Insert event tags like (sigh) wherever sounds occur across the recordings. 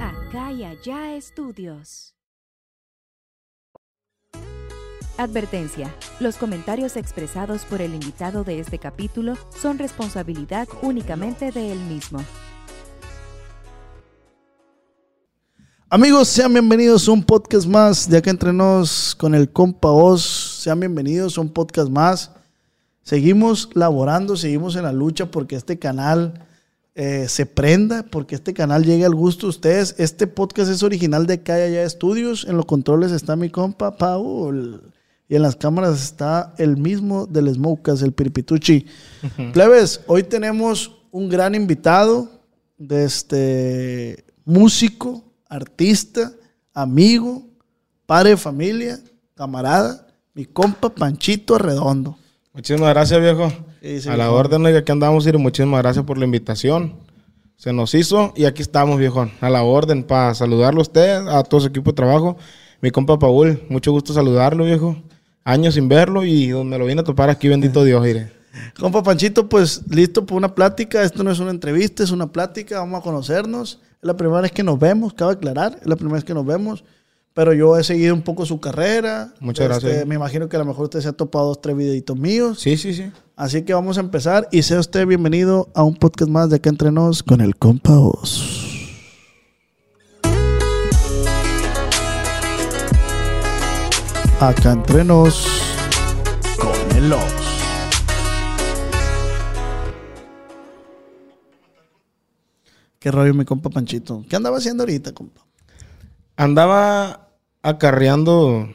Acá y allá estudios. Advertencia. Los comentarios expresados por el invitado de este capítulo son responsabilidad únicamente de él mismo. Amigos, sean bienvenidos a un podcast más de acá entre nos con el compa Oz. Sean bienvenidos a un podcast más. Seguimos laborando, seguimos en la lucha porque este canal eh, se prenda, porque este canal llegue al gusto de ustedes. Este podcast es original de Calla Ya Estudios. En los controles está mi compa Paul. Y en las cámaras está el mismo del Smokas, el Piripituchi. Plebes, hoy tenemos un gran invitado de este músico, artista, amigo, padre de familia, camarada, mi compa Panchito Arredondo. Muchísimas gracias, viejo. Sí, a la orden, oiga, que andamos, y muchísimas gracias por la invitación. Se nos hizo y aquí estamos, viejo. A la orden, para saludarlo a usted, a todo su equipo de trabajo. Mi compa Paul, mucho gusto saludarlo, viejo. Años sin verlo y donde lo vine a topar aquí, bendito Dios, mire. (laughs) Compa Panchito, pues listo por una plática. Esto no es una entrevista, es una plática. Vamos a conocernos. Es la primera vez que nos vemos, cabe aclarar. Es la primera vez que nos vemos. Pero yo he seguido un poco su carrera. Muchas Este, gracias. Me imagino que a lo mejor usted se ha topado dos, tres videitos míos. Sí, sí, sí. Así que vamos a empezar. Y sea usted bienvenido a un podcast más de acá entre nos con el compa Oz. Acá entre nos con el Oz. ¿Qué rollo, mi compa Panchito? ¿Qué andaba haciendo ahorita, compa? Andaba acarreando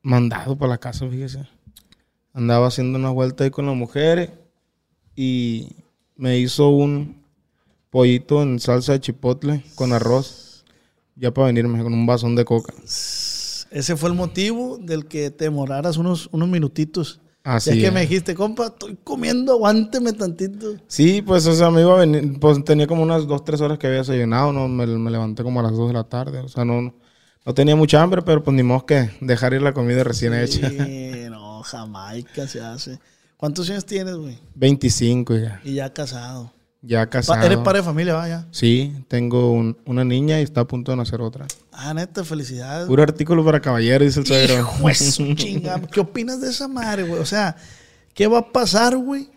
mandado para la casa, fíjese. Andaba haciendo una vuelta ahí con las mujeres y me hizo un pollito en salsa de chipotle con arroz. Ya para venirme con un vasón de coca. Ese fue el motivo del que te demoraras unos, unos minutitos. Así ya que es. me dijiste, compa, estoy comiendo, aguánteme tantito. Sí, pues o sea, me iba a venir, pues tenía como unas dos, tres horas que había desayunado, ¿no? Me, me levanté como a las dos de la tarde, o sea, no, no tenía mucha hambre, pero pues ni modo que dejar ir la comida recién hecha. Sí, (laughs) no, Jamaica se hace. ¿Cuántos años tienes, güey? 25 ya, Y ya casado. Ya Pa- casado. ¿Eres padre de familia, vaya? Sí, tengo un- una niña y está a punto de nacer otra. Ah, neta, felicidades. Puro artículo para caballero, dice el suegro. Chinga. ¿Qué opinas de esa madre, güey? O sea, ¿qué va a pasar, güey?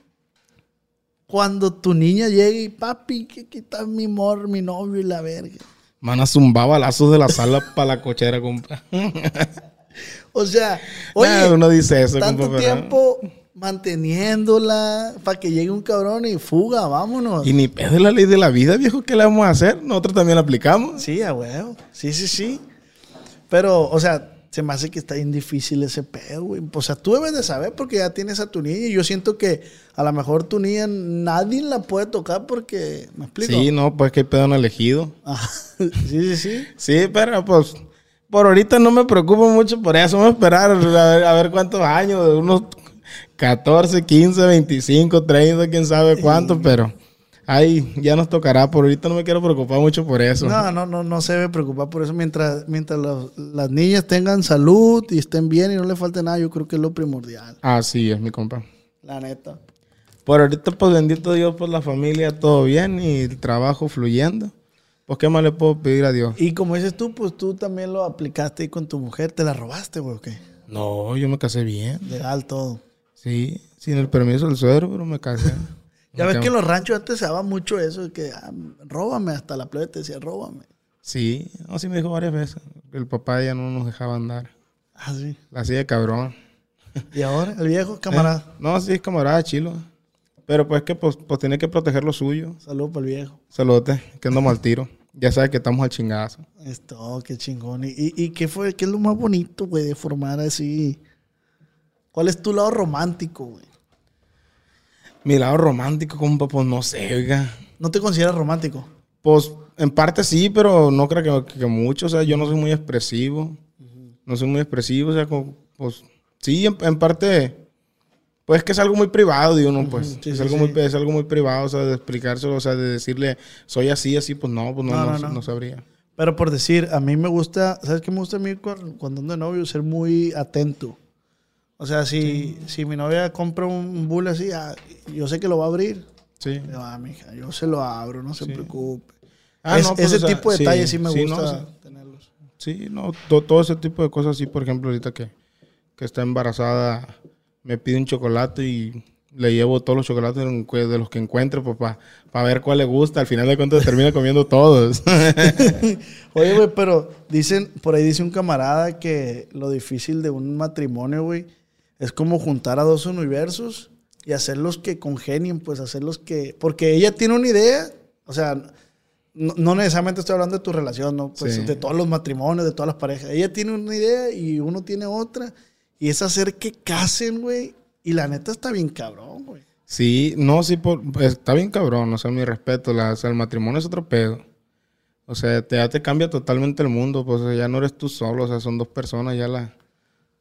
Cuando tu niña llegue y papi, que quita mi amor, mi novio y la verga. Van a zumbar balazos de la sala para la cochera, compa. (laughs) O sea, oye, Nah, uno dice eso, tanto compa, tiempo manteniéndola para que llegue un cabrón y fuga, vámonos. Y ni pedo es la ley de la vida, viejo, ¿qué le vamos a hacer? Nosotros también la aplicamos. Sí, a huevo. Sí, sí, sí. Pero, o sea, se me hace que está bien difícil ese pedo, güey. O sea, tú debes de saber porque ya tienes a tu niña y yo siento que a lo mejor tu niña nadie la puede tocar porque, ¿me explico? Sí, no, pues que pedo han elegido. Ajá. (laughs) sí, sí, sí. Sí, pero pues por ahorita no me preocupo mucho por eso. Vamos a esperar a ver, a ver cuántos años, de unos 14, 15, 25, 30, quién sabe cuánto, pero ahí ya nos tocará. Por ahorita no me quiero preocupar mucho por eso. No, no, no, no se debe preocupar por eso. Mientras, mientras los- las niñas tengan salud y estén bien y no le falte nada, yo creo que es lo primordial. Así es, mi compa. La neta. Por ahorita, pues bendito Dios, por la familia, todo bien y el trabajo fluyendo. Pues, ¿qué más le puedo pedir a Dios? Y como dices tú, pues tú también lo aplicaste ahí con tu mujer. ¿Te la robaste, güey, o qué? No, yo me casé bien. Legal todo. Sí, sin el permiso del suegro, pero me casé. (laughs) Ya ves que en los ranchos antes se daba mucho eso, que ah, róbame, hasta la plebe te decía, róbame. Sí, no, sí me dijo varias veces. El papá ya no nos dejaba andar. Ah, sí. La hacía de cabrón. (laughs) Y ahora, el viejo camarada. Eh, No, sí, es camarada, chilo. Pero pues que pues, pues tiene que proteger lo suyo. Saludos para el viejo. Saludote, que andamos al tiro. Ya sabes que estamos al chingazo. Esto, qué chingón. ¿Y, y, y qué fue, qué es lo más bonito, güey, de formar así? ¿Cuál es tu lado romántico, güey? Mi lado romántico, compa, pues no sé, oiga. ¿No te consideras romántico? Pues en parte sí, pero no creo que, que mucho. O sea, yo no soy muy expresivo. No soy muy expresivo. O sea, como, pues sí, en, en parte, pues que es algo muy privado de uno, pues. sí, es, sí, algo sí. Muy, es algo muy privado, o sea, de explicárselo, o sea, de decirle, soy así, así, pues no, pues no, No, no, no, no. sabría. Pero por decir, a mí me gusta, ¿sabes qué me gusta a mí cuando ando de novio? Ser muy atento. O sea, si, si mi novia compra un bull así, ah, yo sé que lo va a abrir. Sí. Digo, ah, mija, yo se lo abro, no se preocupe. Ah, Es- no, pues, ese o sea, tipo de sí, detalles sí me sí, gusta no, o sea, tenerlos. Sí, no, to- todo ese tipo de cosas, sí, por ejemplo, ahorita que, que está embarazada, me pide un chocolate y le llevo todos los chocolates de los que- encuentre, pues, para ver cuál le gusta. Al final de cuentas termina comiendo todos. (laughs) Oye, güey, pero dicen, por ahí dice un camarada que lo difícil de un matrimonio, güey, es como juntar a dos universos y hacerlos que congenien, pues hacerlos que... Porque ella tiene una idea, o sea, no, no necesariamente estoy hablando de tu relación, ¿no? Pues Sí. de todos los matrimonios, de todas las parejas. Ella tiene una idea y uno tiene otra. Y es hacer que casen, güey. Y la neta está bien cabrón, güey. sí, no, sí, por- pues, está bien cabrón, o sea, mi respeto, la, o sea, el matrimonio es otro pedo. O sea, te, ya te cambia totalmente el mundo, pues ya no eres tú solo, o sea, son dos personas ya las,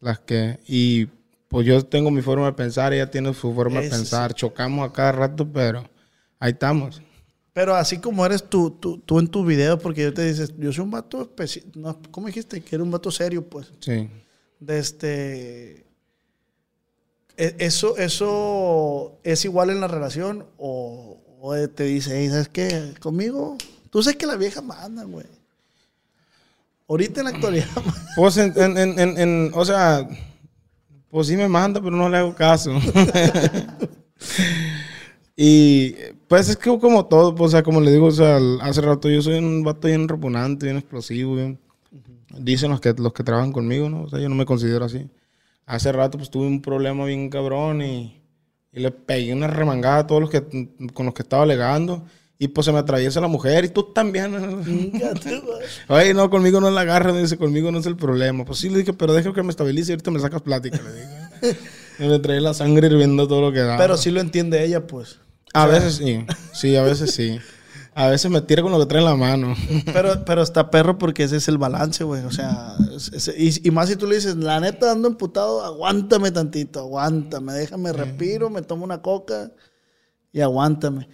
las que... Y pues yo tengo mi forma de pensar, ella tiene su forma de Eso sí. pensar, chocamos a cada rato, pero ahí estamos. Pero así como eres tú, tú, tú en tu video, porque yo te dices, yo soy un vato especi- no, ¿Cómo dijiste? Que era un vato serio, pues. Sí. De este. e- Eso, eso es igual en la relación o, o te dice, "Ey, ¿sabes qué? Conmigo, tú sabes que la vieja manda, güey. Ahorita en la actualidad, (laughs) Pues en, en, en- en- o sea, pues sí me manda, pero no le hago caso. (laughs) y pues es que como todo, pues, o sea, como le digo, o sea, hace rato yo soy un vato bien repugnante, bien explosivo, bien. Dicen los que, los que trabajan conmigo, ¿no? O sea, yo no me considero así. Hace rato pues tuve un problema bien cabrón y, y le pegué una remangada a todos los que con los que estaba alegando. Y pues se me atraviesa la mujer y tú también. Oye, (laughs) no, conmigo no la agarra, me dice, conmigo no es el problema. Pues sí, le dije, pero deja que me estabilice y ahorita me sacas plática, le dije. Y (laughs) me trae la sangre hirviendo todo lo que da. pero sí lo entiende ella, pues. A veces sí, sí, a veces sí. A veces me tira con lo que trae en la mano. (laughs) Pero, pero está perro porque ese es el balance, güey. O sea, es- es- y, y más si tú le dices, la neta ando emputado, aguántame tantito, aguántame, déjame respiro, me tomo una coca y aguántame.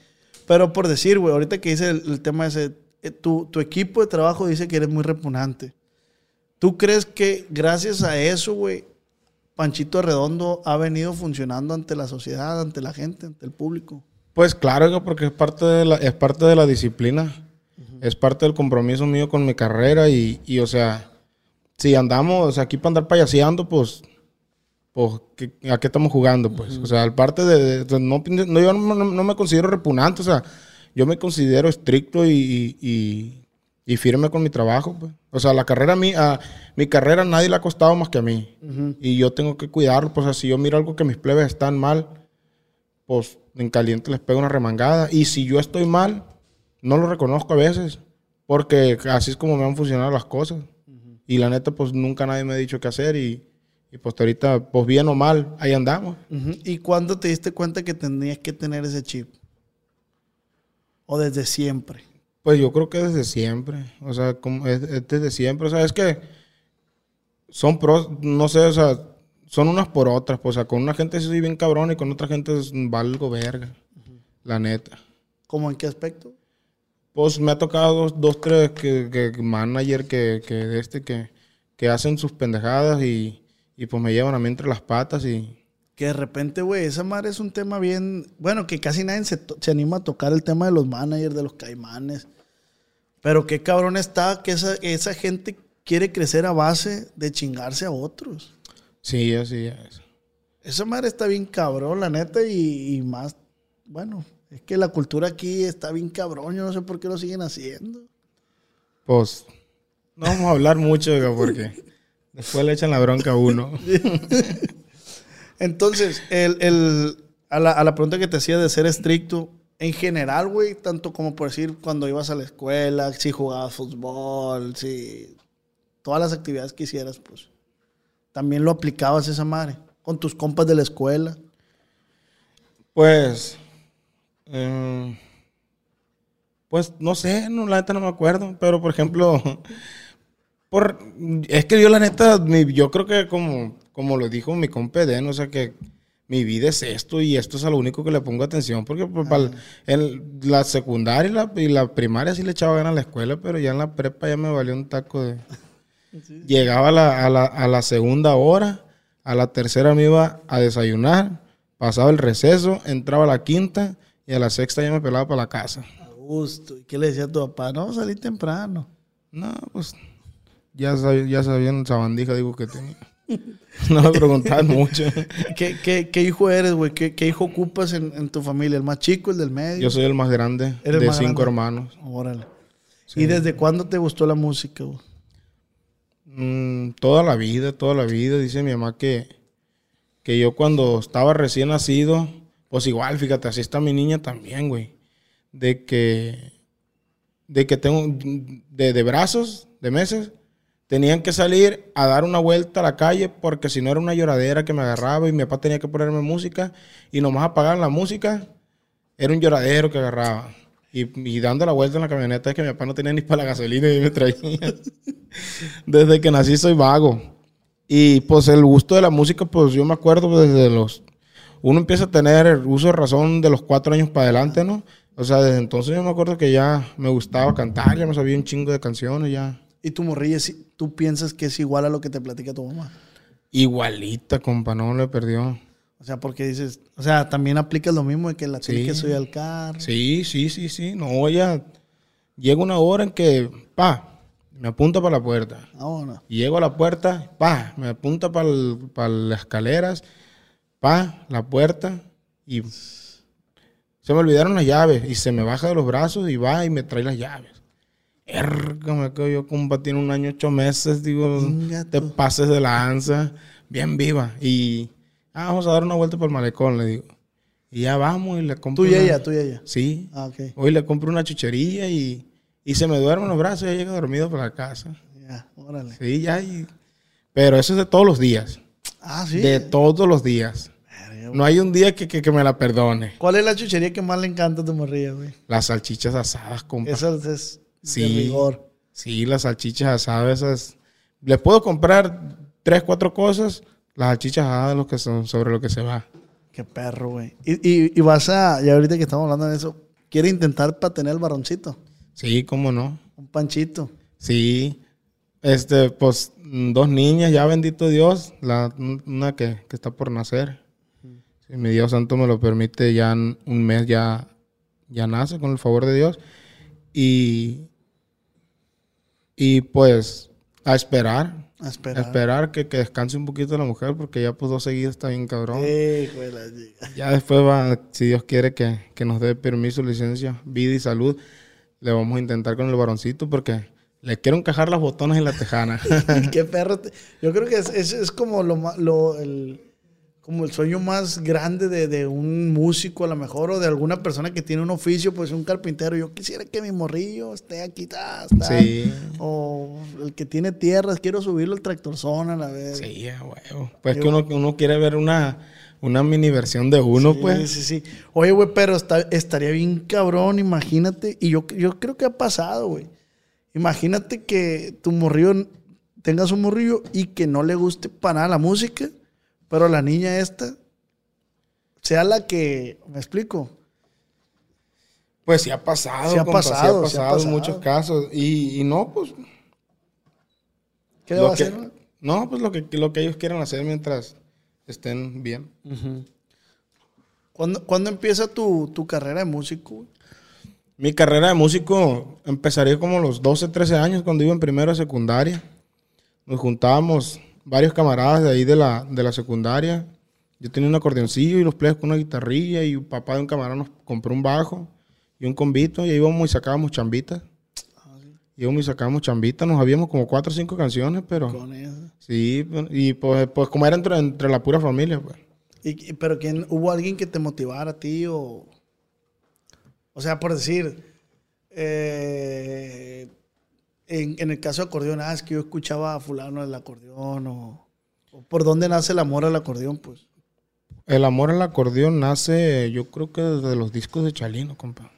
Pero por decir, güey, ahorita que dice el, el tema ese, eh, tu, tu equipo de trabajo dice que eres muy repugnante. ¿Tú crees que gracias a eso, güey, Panchito Redondo ha venido funcionando ante la sociedad, ante la gente, ante el público? Pues claro, porque es parte de la, es parte de la disciplina. Es parte del compromiso mío con mi carrera y, y, o sea, si andamos aquí para andar payaseando, pues, pues ¿qué- ¿a qué estamos jugando? Pues, o sea, al parte de, de- no, no, yo no, no- me considero repugnante, o sea, yo me considero estricto y, y- y firme con mi trabajo, pues. O sea, la carrera mía, mi carrera a nadie le ha costado más que a mí. Y yo tengo que cuidarlo, pues, o sea, si yo miro algo que mis plebes están mal, pues en caliente les pego una remangada. Y si yo estoy mal, no lo reconozco a veces, porque así es como me han funcionado las cosas. Y la neta, pues nunca nadie me ha dicho qué hacer y, y pues ahorita, pues bien o mal, ahí andamos. ¿Y cuándo te diste cuenta que tenías que tener ese chip? ¿O desde siempre? Pues yo creo que desde siempre, o sea, como es, es desde siempre, o sea, es que son pros, no sé, o sea, son unas por otras, pues, o sea, con una gente sí soy bien cabrón y con otra gente es valgo verga, la neta. ¿Cómo en qué aspecto? Pues me ha tocado dos, dos tres que, que manager que, que este que, que hacen sus pendejadas y, y pues me llevan a mí entre las patas y Que de repente, güey, esa madre es un tema bien. Bueno, que casi nadie se, se anima a tocar el tema de los managers, de los caimanes. Pero qué cabrón está que esa, esa gente quiere crecer a base de chingarse a otros. sí, así es. Esa madre está bien cabrón, la neta, y, y más. Bueno, Es que la cultura aquí está bien cabrón, yo no sé por qué lo siguen haciendo. Pues no vamos a hablar mucho, porque (laughs) después le echan la bronca a uno. (laughs) Entonces, el, el- a, la, a la pregunta que te hacía de ser estricto, en general, güey, tanto como por decir cuando ibas a la escuela, si jugabas fútbol, si todas las actividades que hicieras, pues también lo aplicabas esa madre con tus compas de la escuela. Pues, eh, pues no sé, no, la neta no me acuerdo, pero por ejemplo, por, es que yo la neta, yo creo que como, como lo dijo mi compa Eden, o sea que mi vida es esto y esto es a lo único que le pongo atención, porque pues, en la secundaria y la, y la primaria sí le echaba ganas a la escuela, pero ya en la prepa ya me valió un taco de... (laughs) Llegaba a la, a la- a la segunda hora, a la tercera me iba a desayunar, pasaba el receso, entraba a la quinta y a la sexta ya me pelaba para la casa. A gusto. ¿Y qué le decía a tu papá? No, salí temprano. No, pues ya, sab- ya sabían sabandija, digo que tenía. (laughs) No me preguntaban mucho. (laughs) ¿Qué, qué, qué hijo eres, güey? ¿Qué, qué hijo ocupas en, en tu familia? ¿El más chico, el del medio? Yo soy el más grande Eres de más cinco grande. hermanos. Órale. ¿Y desde cuándo te gustó la música, güey? Mm, toda la vida, toda la vida. Dice mi mamá que, que yo cuando estaba recién nacido, pues igual, fíjate, así está mi niña también, güey. De que, de que tengo, de, de brazos, de meses, tenían que salir a dar una vuelta a la calle porque si no era una lloradera que me agarraba y mi papá tenía que ponerme música y nomás apagaban la música, era un lloradero que agarraba. Y, y dando la vuelta en la camioneta es que mi papá no tenía ni para la gasolina y me traía. (laughs) Desde que nací soy vago. Y pues el gusto de la música, pues yo me acuerdo desde los... Uno empieza a tener el uso de razón de los cuatro años para adelante, ¿no? O sea, desde entonces yo me acuerdo que ya me gustaba cantar, ya me sabía un chingo de canciones, ya. ¿Y tu morrilla, si- tú piensas que es igual a lo que te platica tu mamá? Igualita, compa, no le perdió. O sea, porque dices, o sea, también aplicas lo mismo de que la Sí. que soy al carro. Sí, sí, sí, sí. No, ya llega una hora en que, pa, me apunta para la puerta. Vámonos. Y llego a la puerta, pa, me apunta para las escaleras, pa, la puerta, y se me olvidaron las llaves, y se me baja de los brazos y va y me trae las llaves. Erga, me quedo yo, compa, tiene un año, ocho meses, digo, te pases de lanza, bien viva. Y ah, vamos a dar una vuelta por el malecón, le digo. Y ya vamos y le compro. Tú y una- ella, tú y ella. Sí. Ah, ok. Hoy le compro una chuchería y, y se me duermen los brazos y ya llega dormido para la casa. Ya, órale. Sí, ya. y- Pero eso es de todos los días. Ah, sí. De todos los días. No hay un día que, que- que me la perdone. ¿Cuál es la chuchería que más le encanta a tu morrilla, güey? Las salchichas asadas, compa. Esa es de Sí. rigor. Sí, las salchichas asadas, esas. Les puedo comprar tres, cuatro cosas. Las salchichas asadas lo que son, sobre lo que se va. Qué perro, güey. Y, y, y vas a, ya ahorita que estamos hablando de eso, ¿quiere intentar para tener el barroncito? Sí, cómo no. Un panchito. Sí. Este, pues, mm, dos niñas, ya bendito Dios. La, una que, que está por nacer. Si mi Dios santo me lo permite, ya un mes ya, ya nace con el favor de Dios. Y, y pues, a esperar. A A esperar. esperar que, que descanse un poquito la mujer, porque ya pues dos seguidas está bien cabrón. Chica. Ya después va, si Dios quiere que, que nos dé permiso, licencia, vida y salud, le vamos a intentar con el varoncito porque le quiero encajar las botones en la tejana. (laughs) Qué perro. te- Yo creo que es, es, es como lo, lo el, como el sueño más grande de, de un músico a lo mejor o de alguna persona que tiene un oficio, pues un carpintero. Yo quisiera que mi morrillo esté aquí, ta, ta. Sí. O el que tiene tierras, quiero subirlo al tractor zona, a ver. sí, a huevo. Pues que uno, uno quiere ver una, una mini versión de uno, Sí, pues. Sí, sí. Oye, güey, pero está- estaría bien cabrón, imagínate. Y yo, yo creo que ha pasado, güey. Imagínate que tu morrillo, tengas un morrillo y que no le guste para nada la música, pero la niña esta sea la que, ¿me explico? Pues sí ha pasado, Sí ha compa, pasado, sí sí ha pasado muchos casos. Y, y no, pues. ¿Qué va a que- hacer? No, pues lo que, lo que ellos quieran hacer mientras estén bien. ¿Cuándo, cuándo empieza tu, tu carrera de músico? Mi carrera de músico empezaría como a los 12, 13 años cuando iba en primero de secundaria. Nos juntábamos varios camaradas de ahí de la, de la secundaria. Yo tenía un acordeoncillo y los plebes con una guitarrilla y un papá de un camarón nos compró un bajo y un convito y ahí íbamos y sacábamos chambitas. Íbamos y sacábamos chambitas, nos habíamos como cuatro o cinco canciones, pero... Con eso. Sí, y pues, pues como era entre, entre la pura familia, pues. Y- pero quién, ¿hubo alguien que te motivara a ti o...? O sea, por decir... eh, en, en el caso de acordeón, ah, es que yo escuchaba a fulano del acordeón o... o ¿Por dónde nace el amor al acordeón, pues? El amor al acordeón nace, yo creo que desde los discos de Chalino, compa.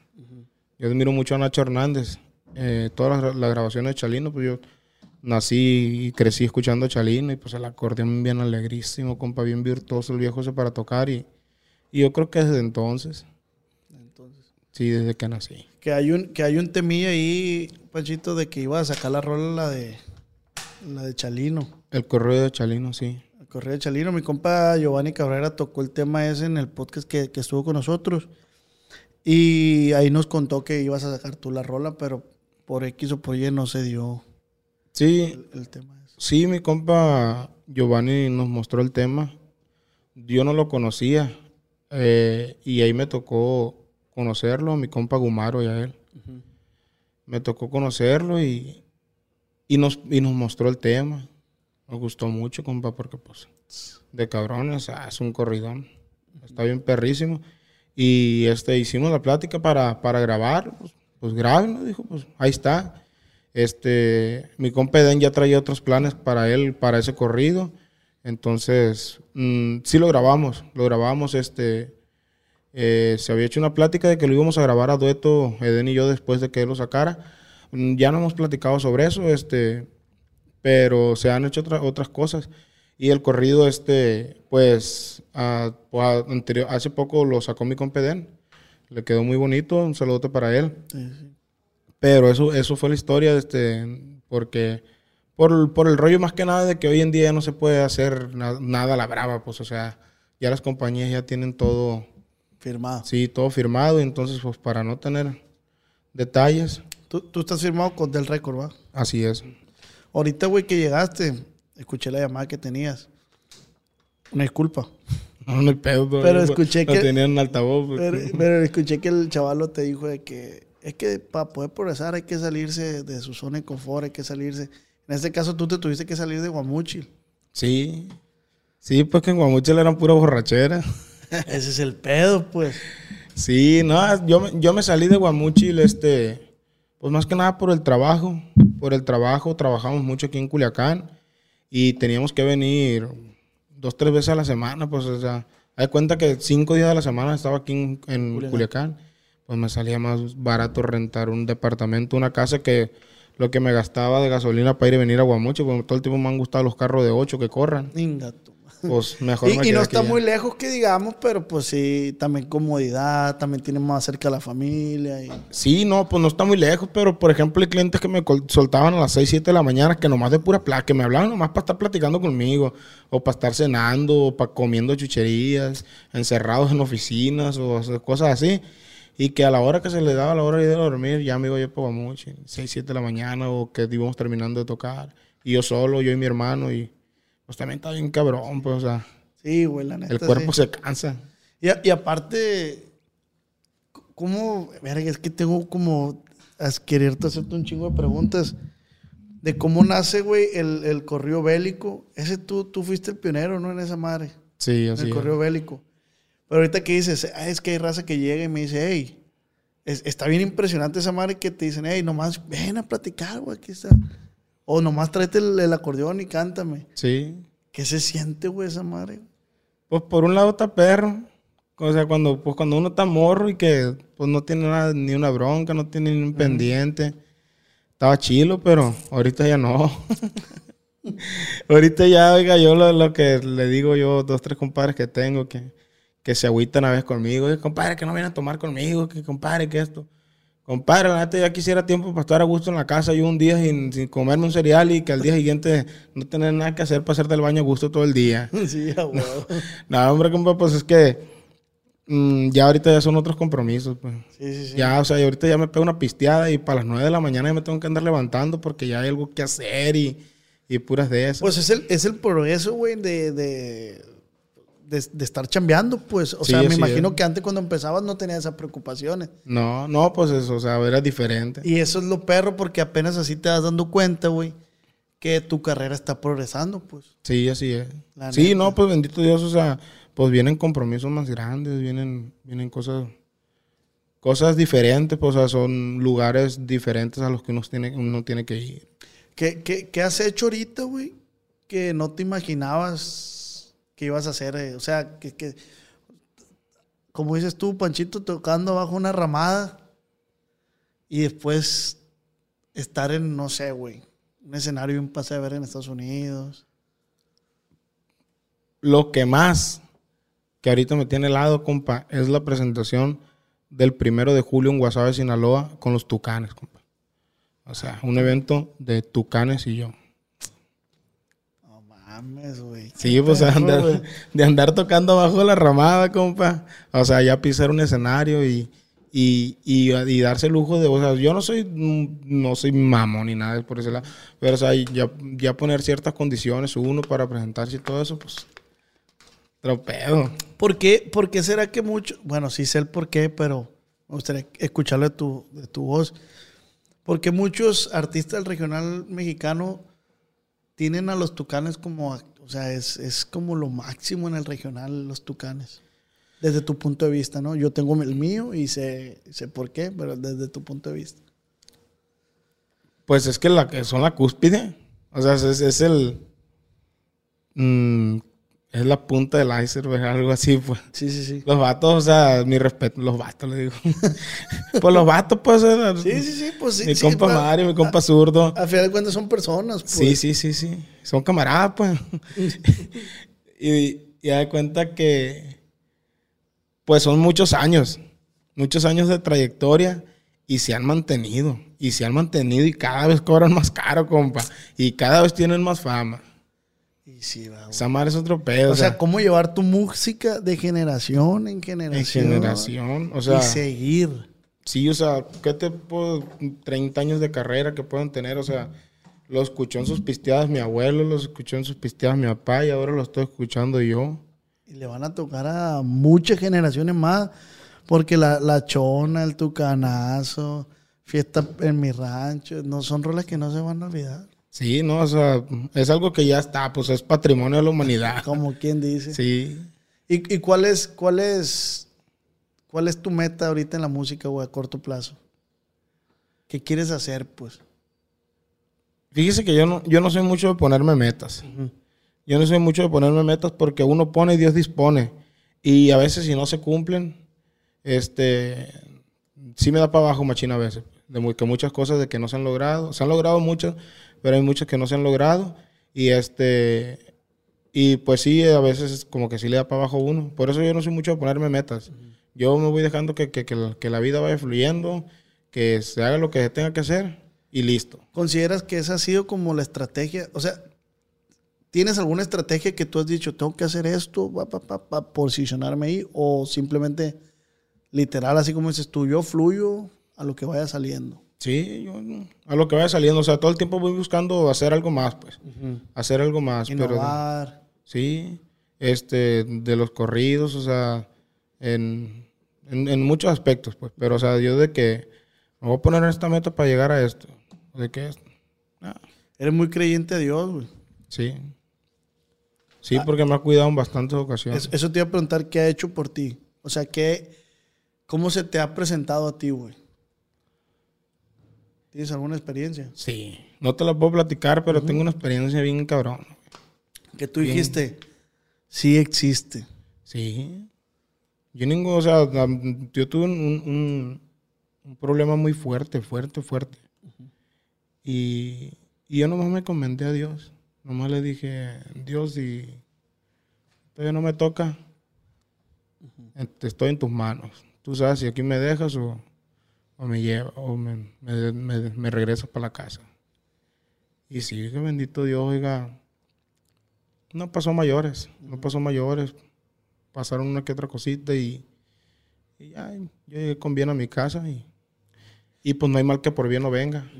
Yo admiro mucho a Nacho Hernández. Eh, todas las, las grabaciones de Chalino, pues yo nací y crecí escuchando a Chalino y pues el acordeón bien alegrísimo, compa, bien virtuoso el viejo ese para tocar y, y yo creo que desde Entonces... sí, desde que nací. Que hay un, que hay un temilla ahí, Panchito, de que iba a sacar la rola la de la de Chalino. El correo de Chalino, sí. El correo de Chalino. Mi compa Giovanni Cabrera tocó el tema ese en el podcast que, que estuvo con nosotros. Y ahí nos contó que ibas a sacar tú la rola, pero por X o por Y no se dio Sí, el, el tema ese. Sí, mi compa Giovanni nos mostró el tema. Yo no lo conocía. eh, y ahí me tocó conocerlo, a mi compa Gumaro y a él. Me tocó conocerlo y, y, nos, y nos mostró el tema. Nos gustó mucho, compa, porque pues de cabrones, ah, es un corridón. Está bien perrísimo. Y este, hicimos la plática para, para grabar. Pues, pues grábenlo, dijo, pues ahí está. Este, mi compa Eden ya traía otros planes para él, para ese corrido. Entonces, mm, sí lo grabamos, lo grabamos, este, eh, se había hecho una plática de que lo íbamos a grabar a dueto, Eden y yo, después de que él lo sacara. Mm, Ya no hemos platicado sobre eso, este, pero se han hecho otra- otras cosas. Y el corrido, este, pues, pues, ah, anterior- hace poco lo sacó mi compa Eden. Le quedó muy bonito, un saludote para él. Sí, sí. Pero eso, eso fue la historia, este, porque por, por el rollo más que nada de que hoy en día ya no se puede hacer na- nada a la brava, pues, o sea, ya las compañías ya tienen todo, Firmado. sí, todo firmado, entonces, pues, para no tener detalles, Tú, tú estás firmado con Del Record, ¿va? así es. Ahorita, güey, que llegaste, escuché la llamada que tenías. Una disculpa. (laughs) No, no hay pedo todavía, Pero escuché lo que- tenían en altavoz. pues. Pero, (laughs) pero escuché que el chavalo te dijo de que es que para poder progresar hay que salirse de su zona de confort, hay que salirse. En este caso tú te tuviste que salir de Guamuchil. Sí, sí, pues que en Guamuchil eran pura borrachera. (laughs) Ese es el pedo, pues. Sí, no, yo, me- yo me salí de Guamuchil, este, pues más que nada por el trabajo, por el trabajo, trabajamos mucho aquí en Culiacán y teníamos que venir dos, tres veces a la semana, pues, o sea, hay cuenta que cinco días de la semana estaba aquí en, en Culiacán. Culiacán. pues me salía más barato rentar un departamento, una casa que lo que me gastaba de gasolina para ir y venir a Guamuchil, porque todo el tiempo me han gustado los carros de ocho que corran, Inga tu madre. Pues mejor me Y, y quedé no está ya. muy lejos que digamos, pero pues sí, también comodidad, también tiene más cerca a la familia. Y... Sí, no, pues no está muy lejos, pero por ejemplo hay clientes que me soltaban a las 6, 7 de la mañana que nomás de pura plata, que me hablaban nomás para estar platicando conmigo, o para estar cenando, o para comiendo chucherías, encerrados en oficinas, o cosas así. Y que a la hora que se le daba la hora de ir a dormir, ya me iba yo para mucho, 6, 7 de la mañana, o que íbamos terminando de tocar. Y yo solo, yo y mi hermano, y pues también está bien cabrón, pues, o sea, Sí, güey, la neta. el cuerpo sí. se cansa. Y, a- y aparte, ¿cómo? Verga, es que tengo como a quererte hacerte un chingo de preguntas de cómo nace, güey, el, el correo bélico. Ese tú, tú fuiste el pionero, ¿no? En esa madre, Sí, en así el es. correo bélico. Pero ahorita que dices, "Ah, es que hay raza que llega y me dice, hey, es- está bien impresionante esa madre que te dicen, hey, nomás ven a platicar, güey, aquí está. O nomás tráete el, el acordeón y cántame. Sí. ¿Qué se siente, güey, esa madre? Pues por un lado está perro. O sea, cuando, pues cuando uno está morro y que pues no tiene nada, ni una bronca, no tiene ni un pendiente. Estaba chilo, pero ahorita ya no. (laughs) ahorita ya, oiga, yo lo, lo que le digo yo, dos, tres compadres que tengo que, que se agüitan a veces conmigo. "Oye, compadre, que no vienen a tomar conmigo, que compadre, que esto. Compadre, la neta ya quisiera tiempo para estar a gusto en la casa yo un día sin, sin comerme un cereal y que al día siguiente no tener nada que hacer para hacerte el baño a gusto todo el día. (laughs) sí, a huevo. (laughs) No, hombre, compa, pues es que mm, ya ahorita ya son otros compromisos. Pues. Sí, sí, sí. Ya, o sea, y ahorita ya me pego una pisteada y para las 9 de la mañana ya me tengo que andar levantando porque ya hay algo que hacer y, y puras de esas. Pues es el, es el progreso, güey, de, de, de, de estar chambeando, pues. O Sí, sea, me imagino es. que antes cuando empezabas no tenías esas preocupaciones. No, no, pues eso, o sea, era diferente. Y eso es lo perro porque apenas así te vas dando cuenta, güey, que tu carrera está progresando, pues. Sí, así es. La Sí, neta. no, pues bendito Dios, o sea, pues vienen compromisos más grandes, vienen, vienen cosas, cosas diferentes, pues, o sea, son lugares diferentes a los que uno tiene, uno tiene que ir. ¿Qué, qué, qué has hecho ahorita, güey? Que no te imaginabas que ibas a hacer. eh? O sea, que, que- como dices tú, Panchito, tocando bajo una ramada y después estar en, no sé, güey, un escenario y un pase de ver en Estados Unidos. Lo que más que ahorita me tiene helado, compa, es la presentación del primero de julio en Guasave, Sinaloa, con los Tucanes, compa. O sea, un evento de Tucanes y yo. No mames, güey. Sí, pues de Perro, andar, güey. de andar tocando abajo de la ramada, compa. O sea, ya pisar un escenario y, y, y, y darse el lujo de, o sea, yo no soy, no soy mamón ni nada por ese lado, pero o sea, ya, ya poner ciertas condiciones uno para presentarse y todo eso, pues, tropedo. ¿Por qué, por qué será que mucho? Bueno, sí sé el por qué, pero me gustaría escucharlo de tu, de tu voz. Porque muchos artistas del regional mexicano tienen a los tucanes como, o sea, es, es como lo máximo en el regional, los tucanes. Desde tu punto de vista, ¿no? Yo tengo el mío y sé, sé por qué, pero desde tu punto de vista. Pues es que la son la cúspide, o sea, es, es el, mm, es la punta del iceberg, algo así, pues. Sí, sí, sí. Los vatos, o sea, mi respeto, los vatos, le digo. (laughs) pues los vatos, pues. Sí, sí, sí, pues sí. Mi sí, compa pues, Mario, mi compa zurdo. A final de cuentas son personas, pues. Sí, sí, sí, sí. Son camaradas, pues. (laughs) (laughs) y, y da cuenta que, pues son muchos años, muchos años de trayectoria y se han mantenido. Y se han mantenido y cada vez cobran más caro, compa. Y cada vez tienen más fama. Y sí, va, güey. Esa madre es otro pedo. O sea, cómo llevar tu música de generación en en generación. generación. O sea, y seguir. Sí, o sea, ¿qué te puedo? 30 años de carrera que pueden tener, o sea, lo escuchó en sus pisteadas mi abuelo, lo escuchó en sus pisteadas mi papá y ahora lo estoy escuchando yo. Y le van a tocar a muchas generaciones más. Porque la, la chona, el tucanazo, fiesta en mi rancho, no son rolas que no se van a olvidar. Sí, no, o sea, es algo que ya está, pues es patrimonio de la humanidad. (laughs) Como quien dice. Sí. ¿Y, y cuál es, cuál es, cuál es tu meta ahorita en la música, güey, a corto plazo? ¿Qué quieres hacer, pues? Fíjese que yo no, yo no soy mucho de ponerme metas. Yo no soy mucho de ponerme metas porque uno pone y Dios dispone. Y a veces si no se cumplen, este, sí me da para abajo machina a veces. De muy- que muchas cosas de que no se han logrado. Se han logrado muchas, pero hay muchas que no se han logrado. Y este, y pues sí, a veces es como que sí le da para abajo uno. Por eso yo no soy mucho de ponerme metas. Yo me voy dejando que, que- que la vida vaya fluyendo, que se haga lo que se tenga que hacer y listo. ¿Consideras que esa ha sido como la estrategia? O sea, ¿tienes alguna estrategia que tú has dicho, tengo que hacer esto para posicionarme ahí? ¿O simplemente literal, así como dices tú, yo fluyo a lo que vaya saliendo? Sí, yo a lo que vaya saliendo. O sea, todo el tiempo voy buscando hacer algo más, pues. Hacer algo más. Pero, Innovar. sí, este, de los corridos, o sea, en, en, en muchos aspectos, pues. Pero, o sea, yo de que me voy a poner en esta meta para llegar a esto. De que es- ah, Eres muy creyente a Dios, güey. sí. Sí, porque me ha cuidado en bastantes ocasiones. Eso, eso te iba a preguntar qué ha hecho por ti. O sea, ¿qué, ¿cómo se te ha presentado a ti, güey? ¿Tienes alguna experiencia? Sí. No te la puedo platicar, pero tengo una experiencia bien cabrón. Que tú dijiste, sí existe. Sí. Yo ningún, o sea, yo tuve un, un- un problema muy fuerte, fuerte, fuerte. y, y yo nomás me comenté a Dios. Nomás le dije, Dios, si todavía no me toca, eh, estoy en tus manos. Tú sabes si aquí me dejas o, o me llevas o me, me, me- me regresas para la casa. Y sí, que bendito Dios, oiga, no pasó mayores, no pasó mayores pasaron una que otra cosita y, y ya, yo llegué con bien a mi casa y, y pues no hay mal que por bien no venga.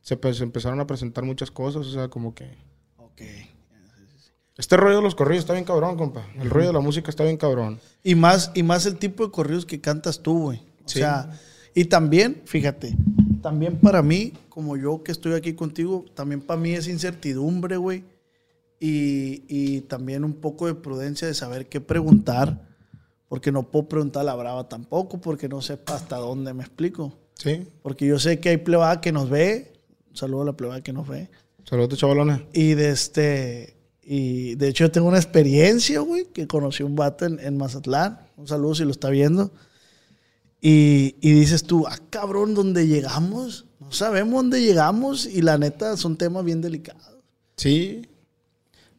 se, pues, se empezaron a presentar muchas cosas, o sea, como que... Ok. Este rollo de los corridos está bien cabrón, compa. El rollo de la música está bien cabrón. Y más, y más el tipo de corridos que cantas tú, güey. O Sí. sea, y también, fíjate, también para mí, como yo que estoy aquí contigo, también para mí es incertidumbre, güey. Y, y también un poco de prudencia de saber qué preguntar. Porque no puedo preguntar a la brava tampoco, porque no sé hasta dónde me explico. Sí. Porque yo sé que hay plebada que nos ve. Un saludo a la plebada que nos ve. Saludos, chavalones. Y de este. Y de hecho, yo tengo una experiencia, güey, que conocí un vato en, en Mazatlán. Un saludo si lo está viendo. Y, y dices tú, ah, cabrón, ¿dónde llegamos? No sabemos dónde llegamos. Y la neta, son temas bien delicados. Sí.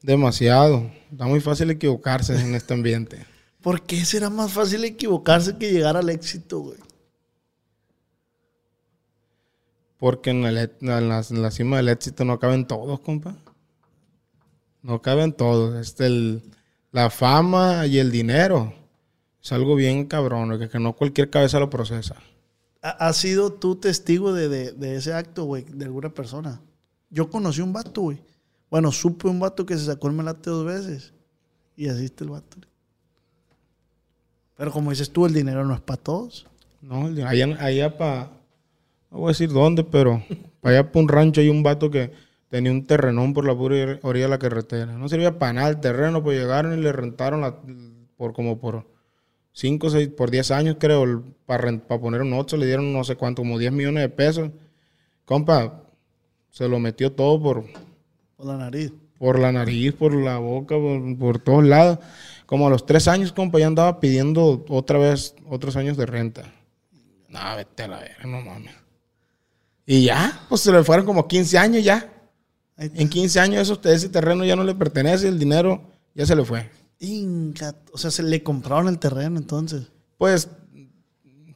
Demasiado. Está muy fácil equivocarse en este ambiente. (laughs) ¿Por qué será más fácil equivocarse que llegar al éxito, güey? Porque en, el- en la, en la cima del éxito no caben todos, compa. No caben todos. Este, el- la fama y el dinero es algo bien cabrón, que, que no cualquier cabeza lo procesa. ¿Ha- ¿Has sido tú testigo de, de- de ese acto, güey, de alguna persona? Yo conocí un vato, güey. Bueno, supe un vato que se sacó el melate dos veces. Y así está el vato. Pero como dices tú, el dinero no es para todos. No, el- allá, allá para, no voy a decir dónde, pero para allá para un rancho hay un vato que tenía un terrenón por la pura orilla de la carretera. No servía para nada el terreno, pues llegaron y le rentaron la- por como por 5, 6, por 10 años creo, para, poner un otro, le dieron no sé cuánto, como 10 millones de pesos. Compa, se lo metió todo por, Por la nariz. por la nariz, por la boca, por, por todos lados. Como a los tres años, compa, ya andaba pidiendo otra vez otros años de renta. No, vete a la verga, no mames. Y ya, pues se le fueron como 15 años ya. En 15 años eso, ese terreno ya no le pertenece, el dinero ya se le fue. Inca. O sea, se le compraron el terreno entonces. Pues,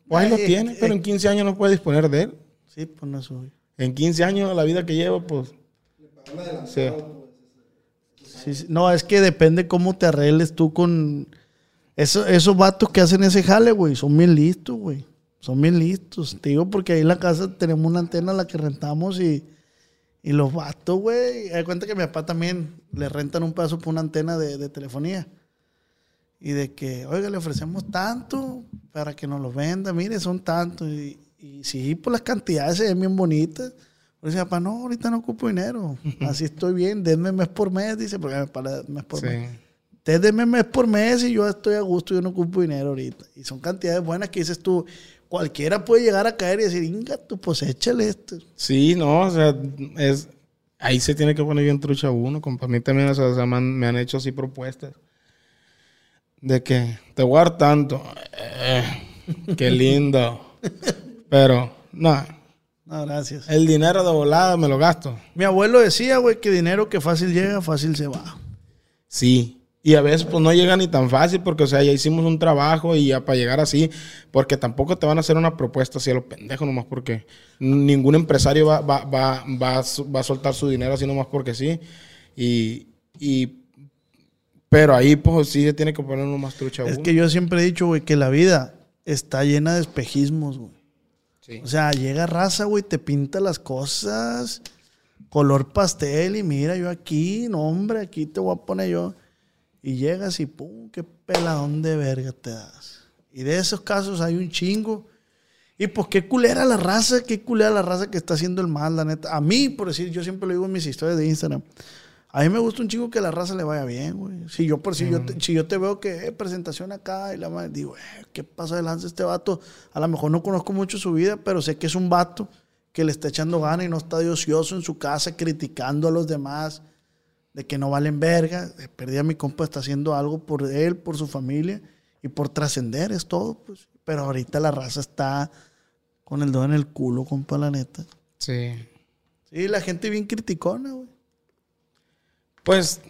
pues ahí lo Ay, tiene, eh, pero en 15 años no puede disponer de él. Sí, pues no es obvio. En 15 años la vida que lleva, pues... Sí. Sí, sí. No, es que depende cómo te arregles tú con... Eso, esos vatos que hacen ese jale, güey, son bien listos, güey. Son bien listos. Te digo porque ahí en la casa tenemos una antena a la que rentamos y, y los vatos, güey. Hay cuenta que a mi papá también le rentan un pedazo por una antena de, de telefonía. Y de que, oiga, le ofrecemos tanto para que nos lo venda. Mire, son tantos. Y, y sí, pues las cantidades se ven bien bonitas. Pero dice, papá, no, ahorita no ocupo dinero. (laughs) Así estoy bien, denme mes por mes, dice, porque me paga mes por Sí. mes. Ustedes denme mes por mes y yo estoy a gusto, yo no ocupo dinero ahorita. Y son cantidades buenas que dices tú, cualquiera puede llegar a caer y decir, inga, tú pues échale esto. Sí, no, o sea, es, ahí se tiene que poner bien trucha uno. Compa. A mí también o sea, o sea, me, han, me han hecho así propuestas. De que te voy a dar tanto. Eh, qué lindo. (laughs) Pero, no, No, gracias. el dinero de volada me lo gasto. Mi abuelo decía, güey, que dinero que fácil llega, fácil se va. Sí. Y a veces pues no llega ni tan fácil porque, o sea, ya hicimos un trabajo y ya para llegar así, porque tampoco te van a hacer una propuesta así a lo pendejo nomás porque ningún empresario va, va, va, va, va a soltar su dinero así nomás porque sí. Y, y pero ahí pues sí se tiene que poner uno más trucha. Es que yo siempre he dicho, güey, que la vida está llena de espejismos, güey. Sí. O sea, llega raza, güey, te pinta las cosas, color pastel y mira, yo aquí, no, hombre, aquí te voy a poner yo. Y llegas y pum, qué peladón de verga te das. Y de esos casos hay un chingo. Y pues qué culera la raza, qué culera la raza que está haciendo el mal, la neta. A mí, por decir, yo siempre lo digo en mis historias de Instagram. A mí me gusta un chingo que la raza le vaya bien, güey. Si yo, por si, yo te, si yo te veo que eh, presentación acá y la madre, digo, eh, ¿qué pasa de lanza este vato? A lo mejor no conozco mucho su vida, pero sé que es un vato que le está echando ganas y no está de ocioso en su casa criticando a los demás de que no valen verga. De perdida mi compa está haciendo algo por él, por su familia y por trascender, es todo, pues. Pero ahorita la raza está con el dedo en el culo, compa, la neta. Sí. Sí, la gente bien criticona, güey. Pues,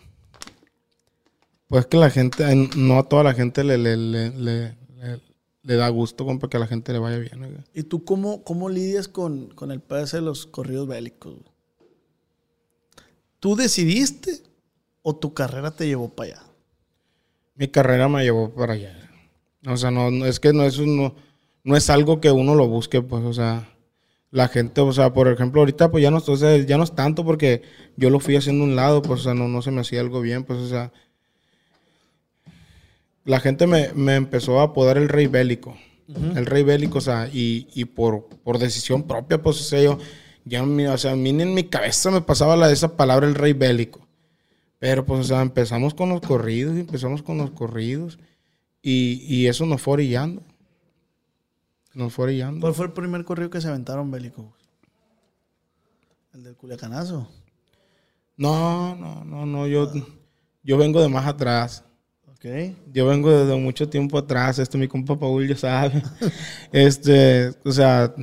pues que la gente, en- no a toda la gente le, le, le, le, da gusto compa, que a la gente le vaya bien. oiga. ¿Y tú cómo, cómo lidias con, con el ese de los corridos bélicos? güey? ¿Tú decidiste o tu carrera te llevó para allá? Mi carrera me llevó para allá. O sea, no, no- es que no es, uno, no es algo que uno lo busque, pues, o sea, la gente, o sea, por ejemplo, ahorita pues ya no, o sea, ya no es tanto porque yo lo fui haciendo a un lado, pues, o sea, no, no se me hacía algo bien, pues, o sea, la gente me, me empezó a apodar el rey bélico. El rey bélico, o sea, y, y por, por decisión propia, pues, o sea, yo, ya, o sea, a mí ni en mi cabeza me pasaba la de esa palabra, el rey bélico. Pero, pues, o sea, empezamos con los corridos, y empezamos con los corridos, y, y eso nos fue orillando. Nos fue orillando. ¿Cuál fue el primer corrido que se aventaron bélico? El del Culiacanazo. No, no, no, no, yo, yo vengo de más atrás. Ok. Yo vengo desde mucho tiempo atrás. Esto mi compa Paul ya sabe. (laughs) este, o sea,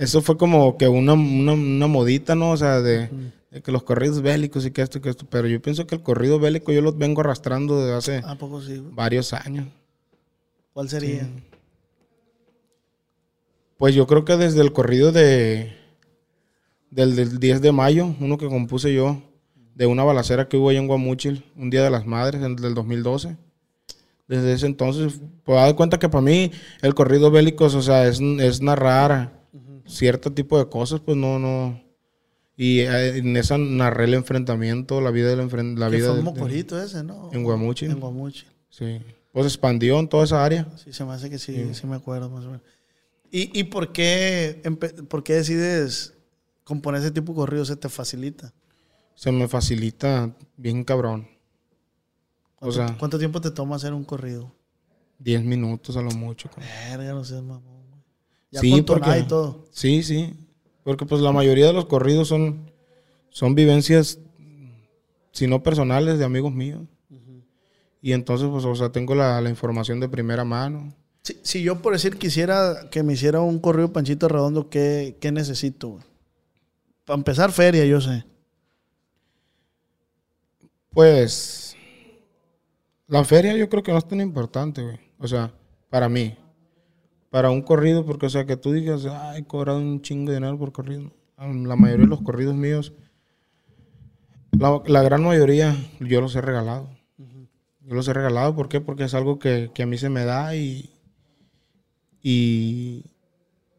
eso fue como que una, una, una modita, ¿no? O sea, de, de que los corridos bélicos y que esto y que esto. Pero yo pienso que el corrido bélico yo lo vengo arrastrando desde hace ¿A poco sí? güey? varios años. ¿Cuál sería? Pues yo creo que desde el corrido de del, del 10 de mayo, uno que compuse yo, de una balacera que hubo allá en Guamúchil, un día de las madres, en- del 2012. Desde ese entonces, pues dar cuenta que para mí el corrido bélico, o sea, es, es narrar cierto tipo de cosas, pues no, no. Y eh, en esa narré el enfrentamiento, la vida del enfren- la que vida fue un mocorito ese, ¿no? en Guamúchil. En Guamuchil. Sí. Pues expandió en toda esa área. Sí, se me hace que sí, sí, me acuerdo más o menos. ¿Y, y por, qué, por qué decides componer ese tipo de corridos? ¿Se te facilita? Se me facilita bien cabrón. O ¿Cuánto, sea, cuánto tiempo te toma hacer un corrido? 10 minutos a lo mucho. cabrón. Verga, no seas mamón. Ya Sí, con porque- y todo. Sí, sí. Porque pues la mayoría de los corridos son, son vivencias, si no personales, de amigos míos. Y entonces, pues, o sea, tengo la, la información de primera mano. Si, si yo, por decir, quisiera que me hiciera un corrido Panchito Redondo, ¿qué, qué necesito? Para empezar, feria, yo sé. Pues, la feria yo creo que no es tan importante, güey. O sea, para mí. Para un corrido, porque, o sea, que tú digas, ay, he cobrado un chingo de dinero por corrido. La mayoría de los corridos míos, la, gran mayoría, yo los he regalado. Yo los he regalado, ¿por qué? Porque es algo que, que a mí se me da y, y,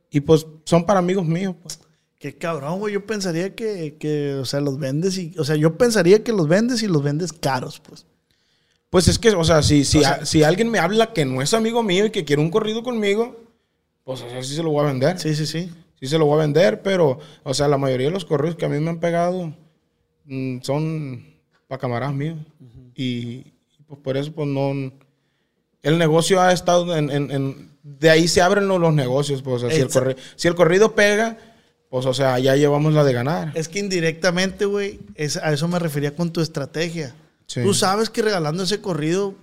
y pues son para amigos míos. Pues. Qué cabrón, güey. Yo pensaría que, que, o sea, los vendes y... O sea, yo pensaría que los vendes y los vendes caros, pues. Pues es que, o sea, si, si, O sea- a- si alguien me habla que no es amigo mío y que quiere un corrido conmigo, pues o sea, sí se lo voy a vender. Sí. Sí, sí, sí. se lo voy a vender, pero, o sea, la mayoría de los corridos que a mí me han pegado mm, son para camaradas míos. Y pues por eso, pues no. El negocio ha estado en. en- en- de ahí se abren los, los negocios, pues. o sea, si, el corri- si el corrido pega, pues, o sea, ya llevamos la de ganar. Es que indirectamente, güey, es- a eso me refería con tu estrategia. Sí. Tú sabes que regalando ese corrido,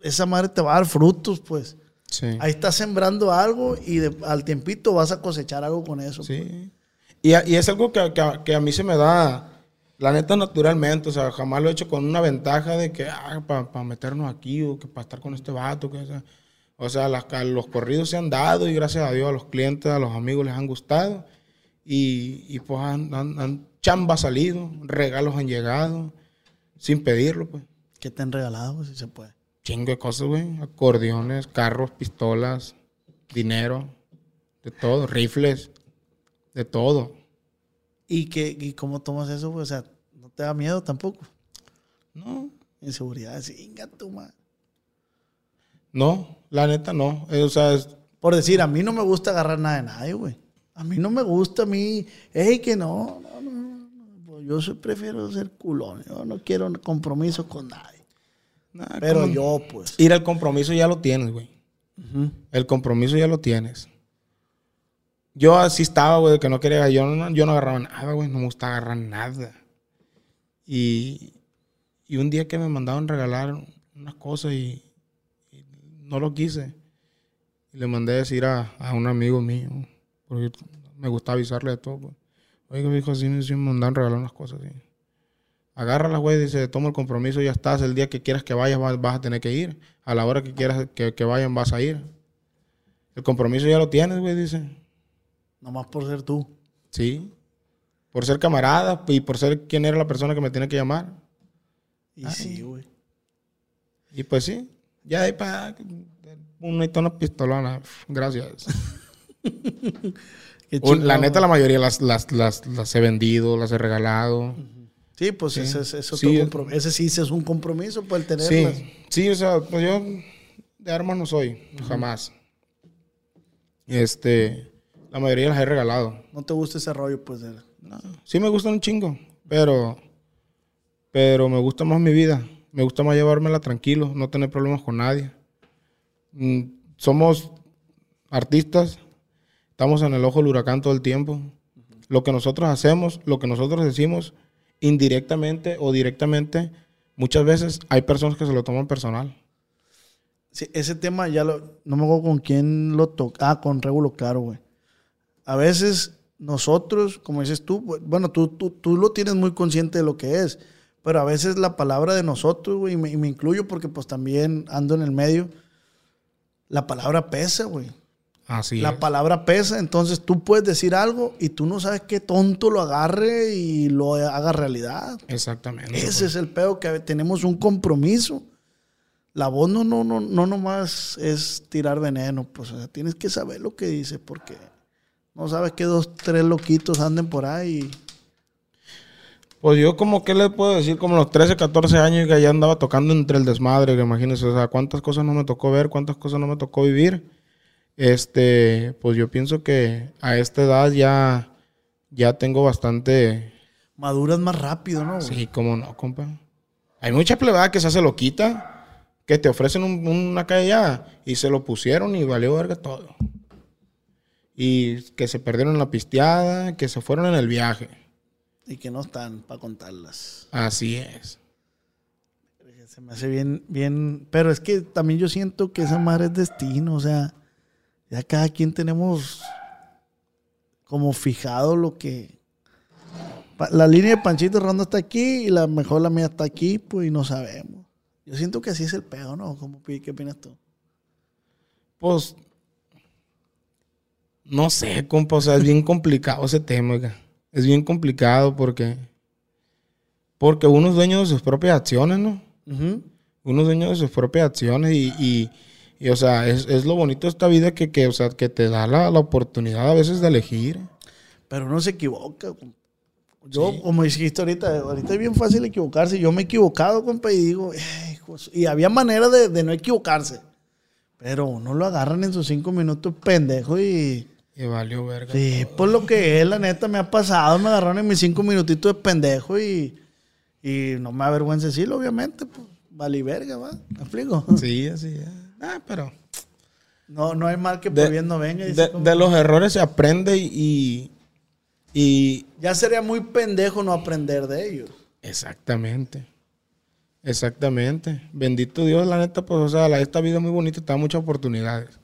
esa madre te va a dar frutos, pues. Sí. Ahí estás sembrando algo y de- al tiempito vas a cosechar algo con eso. pues. Sí. Y, a- y es algo que, que a- que a mí se me da, la neta, naturalmente. O sea, jamás lo he hecho con una ventaja de que, ah, para meternos aquí o que para estar con este vato. Que, o sea, o sea, las- los corridos se han dado y gracias a Dios a los clientes, a los amigos les han gustado. Y, y pues han, han, han chamba salido, regalos han llegado, sin pedirlo, pues. ¿Qué te han regalado, güey, si se puede? Chingo de cosas, güey. Acordeones, carros, pistolas, dinero, de todo, rifles, de todo. ¿Y, qué, ¿Y cómo tomas eso, güey? O sea, ¿no te da miedo tampoco? No, Inseguridad, inga tu madre. No, la neta no. Eh, o sea, es- Por decir, a mí no me gusta agarrar nada de nadie, güey. A mí no me gusta, a mí, ey, que no. Yo prefiero ser culón, yo no quiero compromiso con nadie. Pero yo, pues. Ir al compromiso ya lo tienes, güey. El compromiso ya lo tienes. Yo así estaba, güey, que no quería, yo no, yo no agarraba nada, güey, no me gusta agarrar nada. Y, y un día que me mandaron regalar unas cosas y, y no lo quise. Y le mandé a decir a, a un amigo mío, porque me gusta avisarle de todo, pues. Oiga, hijo, así me, mandaron regalar unas cosas, sí. Agárrala, güey, dice, toma el compromiso, ya estás. El día que quieras que vayas, vas, vas a tener que ir. A la hora que quieras que, que vayan, vas a ir. El compromiso ya lo tienes, güey, dice. Nomás por ser tú. Sí. Por ser camarada y por ser quién era la persona que me tiene que llamar. Y sí, güey. Y pues sí. Ya ahí para una y una pistolona. Gracias. (laughs) La neta, la mayoría las, las, las, las he vendido, las he regalado. Sí, pues ese, ese es otro Sí. ese sí ese es un compromiso, pues el tenerlas. Sí, sí, o sea, pues yo de armas no soy, jamás. Este, la mayoría las he regalado. No te gusta ese rollo, pues. de- Sí me gustan un chingo, pero, pero me gusta más mi vida. Me gusta más llevármela tranquilo, no tener problemas con nadie. Mm, somos artistas, estamos en el ojo del huracán todo el tiempo. Lo que nosotros hacemos, lo que nosotros decimos, indirectamente o directamente, muchas veces hay personas que se lo toman personal. Sí, ese tema ya lo, no me acuerdo con quién lo toca. Ah, con Regulo Caro, güey. A veces nosotros, como dices tú, bu- bueno, tú, tú, tú lo tienes muy consciente de lo que es, pero a veces la palabra de nosotros, güey, y me, y me incluyo porque pues también ando en el medio, la palabra pesa, güey. Así La es. palabra pesa, entonces tú puedes decir algo y tú no sabes qué tonto lo agarre y lo haga realidad. Exactamente. Ese pues. es el pedo que tenemos un compromiso. La voz no, no, no, no nomás es tirar veneno, pues o sea, tienes que saber lo que dices porque no sabes que dos, tres loquitos anden por ahí. Pues yo como que le puedo decir, como los 13, 14 años que ya andaba tocando entre el desmadre, que imagínense, o sea, cuántas cosas no me tocó ver, cuántas cosas no me tocó vivir. Este, pues yo pienso que a esta edad ya, ya tengo bastante, Maduras más rápido, ¿no? güey? sí, cómo no, compa. Hay mucha plebada que se hace loquita, que te ofrecen un- una calle ya y se lo pusieron y valió verga todo. Y que se perdieron la pisteada, que se fueron en el viaje. Y que no están para contarlas. Así es. Se me hace bien, bien. Pero es que también yo siento que esa madre es destino. O sea, ya cada quien tenemos como fijado lo que. La línea de Panchito Ronda está aquí y la mejor la mía está aquí, pues y no sabemos. Yo siento que así es el pedo, ¿no? ¿Cómo, ¿Qué opinas tú? Pues, no sé, compa, o sea, es bien (laughs) complicado ese tema, oiga. Es bien complicado porque, porque uno es dueño de sus propias acciones, ¿no? Ujú. Uno es dueño de sus propias acciones y, y, y, o sea, es, es lo bonito de esta vida que, que, o sea, que te da la, la oportunidad a veces de elegir. Pero uno se equivoca. Yo, como dijiste ahorita, ahorita es bien fácil equivocarse. Yo me he equivocado, compa, y digo, y había manera de, de no equivocarse. Pero uno lo agarran en sus cinco minutos pendejo y... Y valió verga. Sí, por lo que es, la neta, me ha pasado. Me agarraron en mis cinco minutitos de pendejo y, y no me avergüenza decirlo, obviamente. Pues, vale verga, ¿va? ¿Me explico? Sí, así es. Ah, pero... No, no hay mal que por bien no venga. de- de los errores se aprende y, y, Ya sería muy pendejo no aprender de ellos. Exactamente. Exactamente. Bendito Dios, la neta, pues, o sea, la- esta vida es muy bonita y te da muchas oportunidades.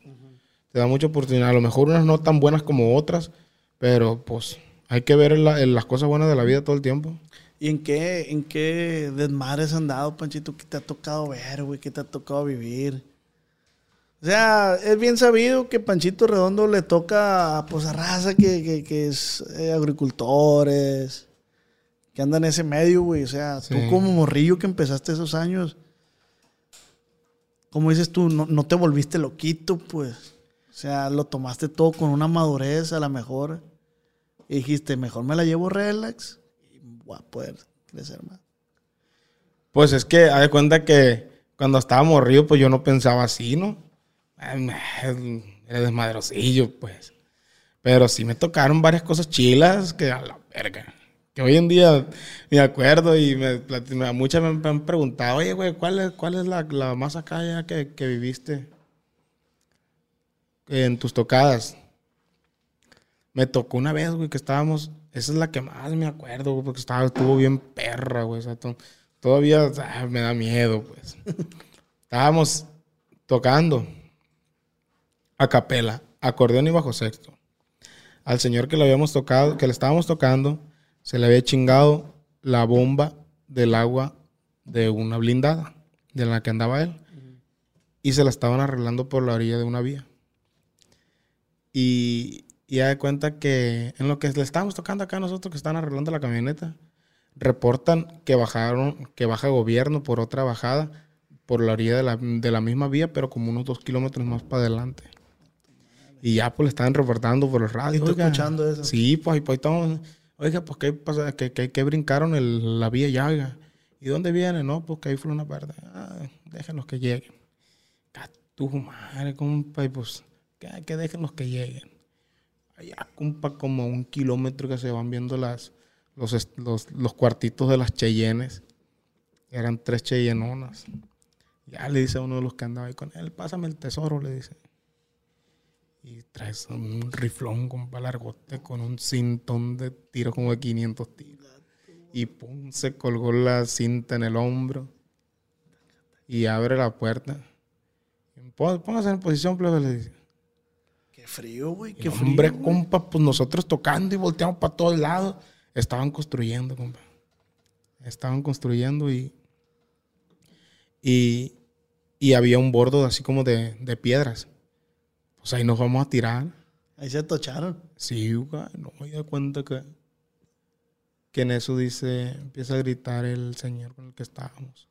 Te da muchas oportunidades. A lo mejor unas no tan buenas como otras, pero pues hay que ver la- en las cosas buenas de la vida todo el tiempo. ¿Y en qué, en qué desmadres han dado, Panchito? ¿Qué te ha tocado ver, güey? ¿Qué te ha tocado vivir? O sea, es bien sabido que Panchito Redondo le toca pues, a raza que, que- que es eh, agricultores, que andan en ese medio, güey. O sea, tú como morrillo que empezaste esos años, como dices tú, no, no te volviste loquito, pues. O sea, lo tomaste todo con una madurez a la mejor. Y dijiste, mejor me la llevo relax y voy a poder crecer más. Pues es que, haz de cuenta que cuando estaba morrido, pues yo no pensaba así, ¿no? Era desmadrosillo, pues. Pero sí me tocaron varias cosas chilas que a la verga. Que hoy en día me acuerdo y me, muchas me han preguntado, oye, güey, ¿cuál es, cuál es la, la más acá ya que, que viviste en tus tocadas? Me tocó una vez, güey, que estábamos. Esa es la que más me acuerdo, güey, porque estaba, estuvo bien perra, güey. o sea, to- todavía ah, me da miedo, pues. (laughs) estábamos tocando a capela, acordeón y bajo sexto. Al señor que le habíamos tocado, que le estábamos tocando, se le había chingado la bomba del agua de una blindada de la que andaba él. Y se la estaban arreglando por la orilla de una vía. Y, y ya de cuenta que en lo que le estábamos tocando acá nosotros que están arreglando la camioneta, reportan que bajaron, que baja gobierno por otra bajada por la orilla de la, de la misma vía, pero como unos dos kilómetros más para adelante. Y ya pues le estaban reportando por los radios. ¿Y tú "Oiga". escuchando eso? Sí, pues ahí pues, estamos. Oiga, pues que, pasa? que, que, que brincaron el- la vía ya, oiga. ¿Y dónde viene? No, pues que ahí fue una parte. Ah, déjenlos que lleguen. Tu madre, compa, y pues que, que déjenlos que lleguen. Allá, compa, como un kilómetro que se van viendo las, los, los, los cuartitos de las Cheyennes. Eran tres Cheyenonas. Ya le dice a uno de los que andaba ahí con él, pásame el tesoro, le dice. Y traes un riflón, compa, largote, con un cintón de tiro como de 500 tiros. Y pum, se colgó la cinta en el hombro. Y abre la puerta. Pó- Póngase en posición, plebe, le dice. Qué frío, güey. Qué frío. hombre, compa, pues nosotros tocando y volteamos para todos lados. Estaban construyendo, compa. Estaban construyendo y. Y, y había un bordo así como de, de piedras. Pues ahí nos vamos a tirar. Ahí se tocharon. Sí, güey, no me da cuenta que. Que en eso dice. Empieza a gritar el señor con el que estábamos.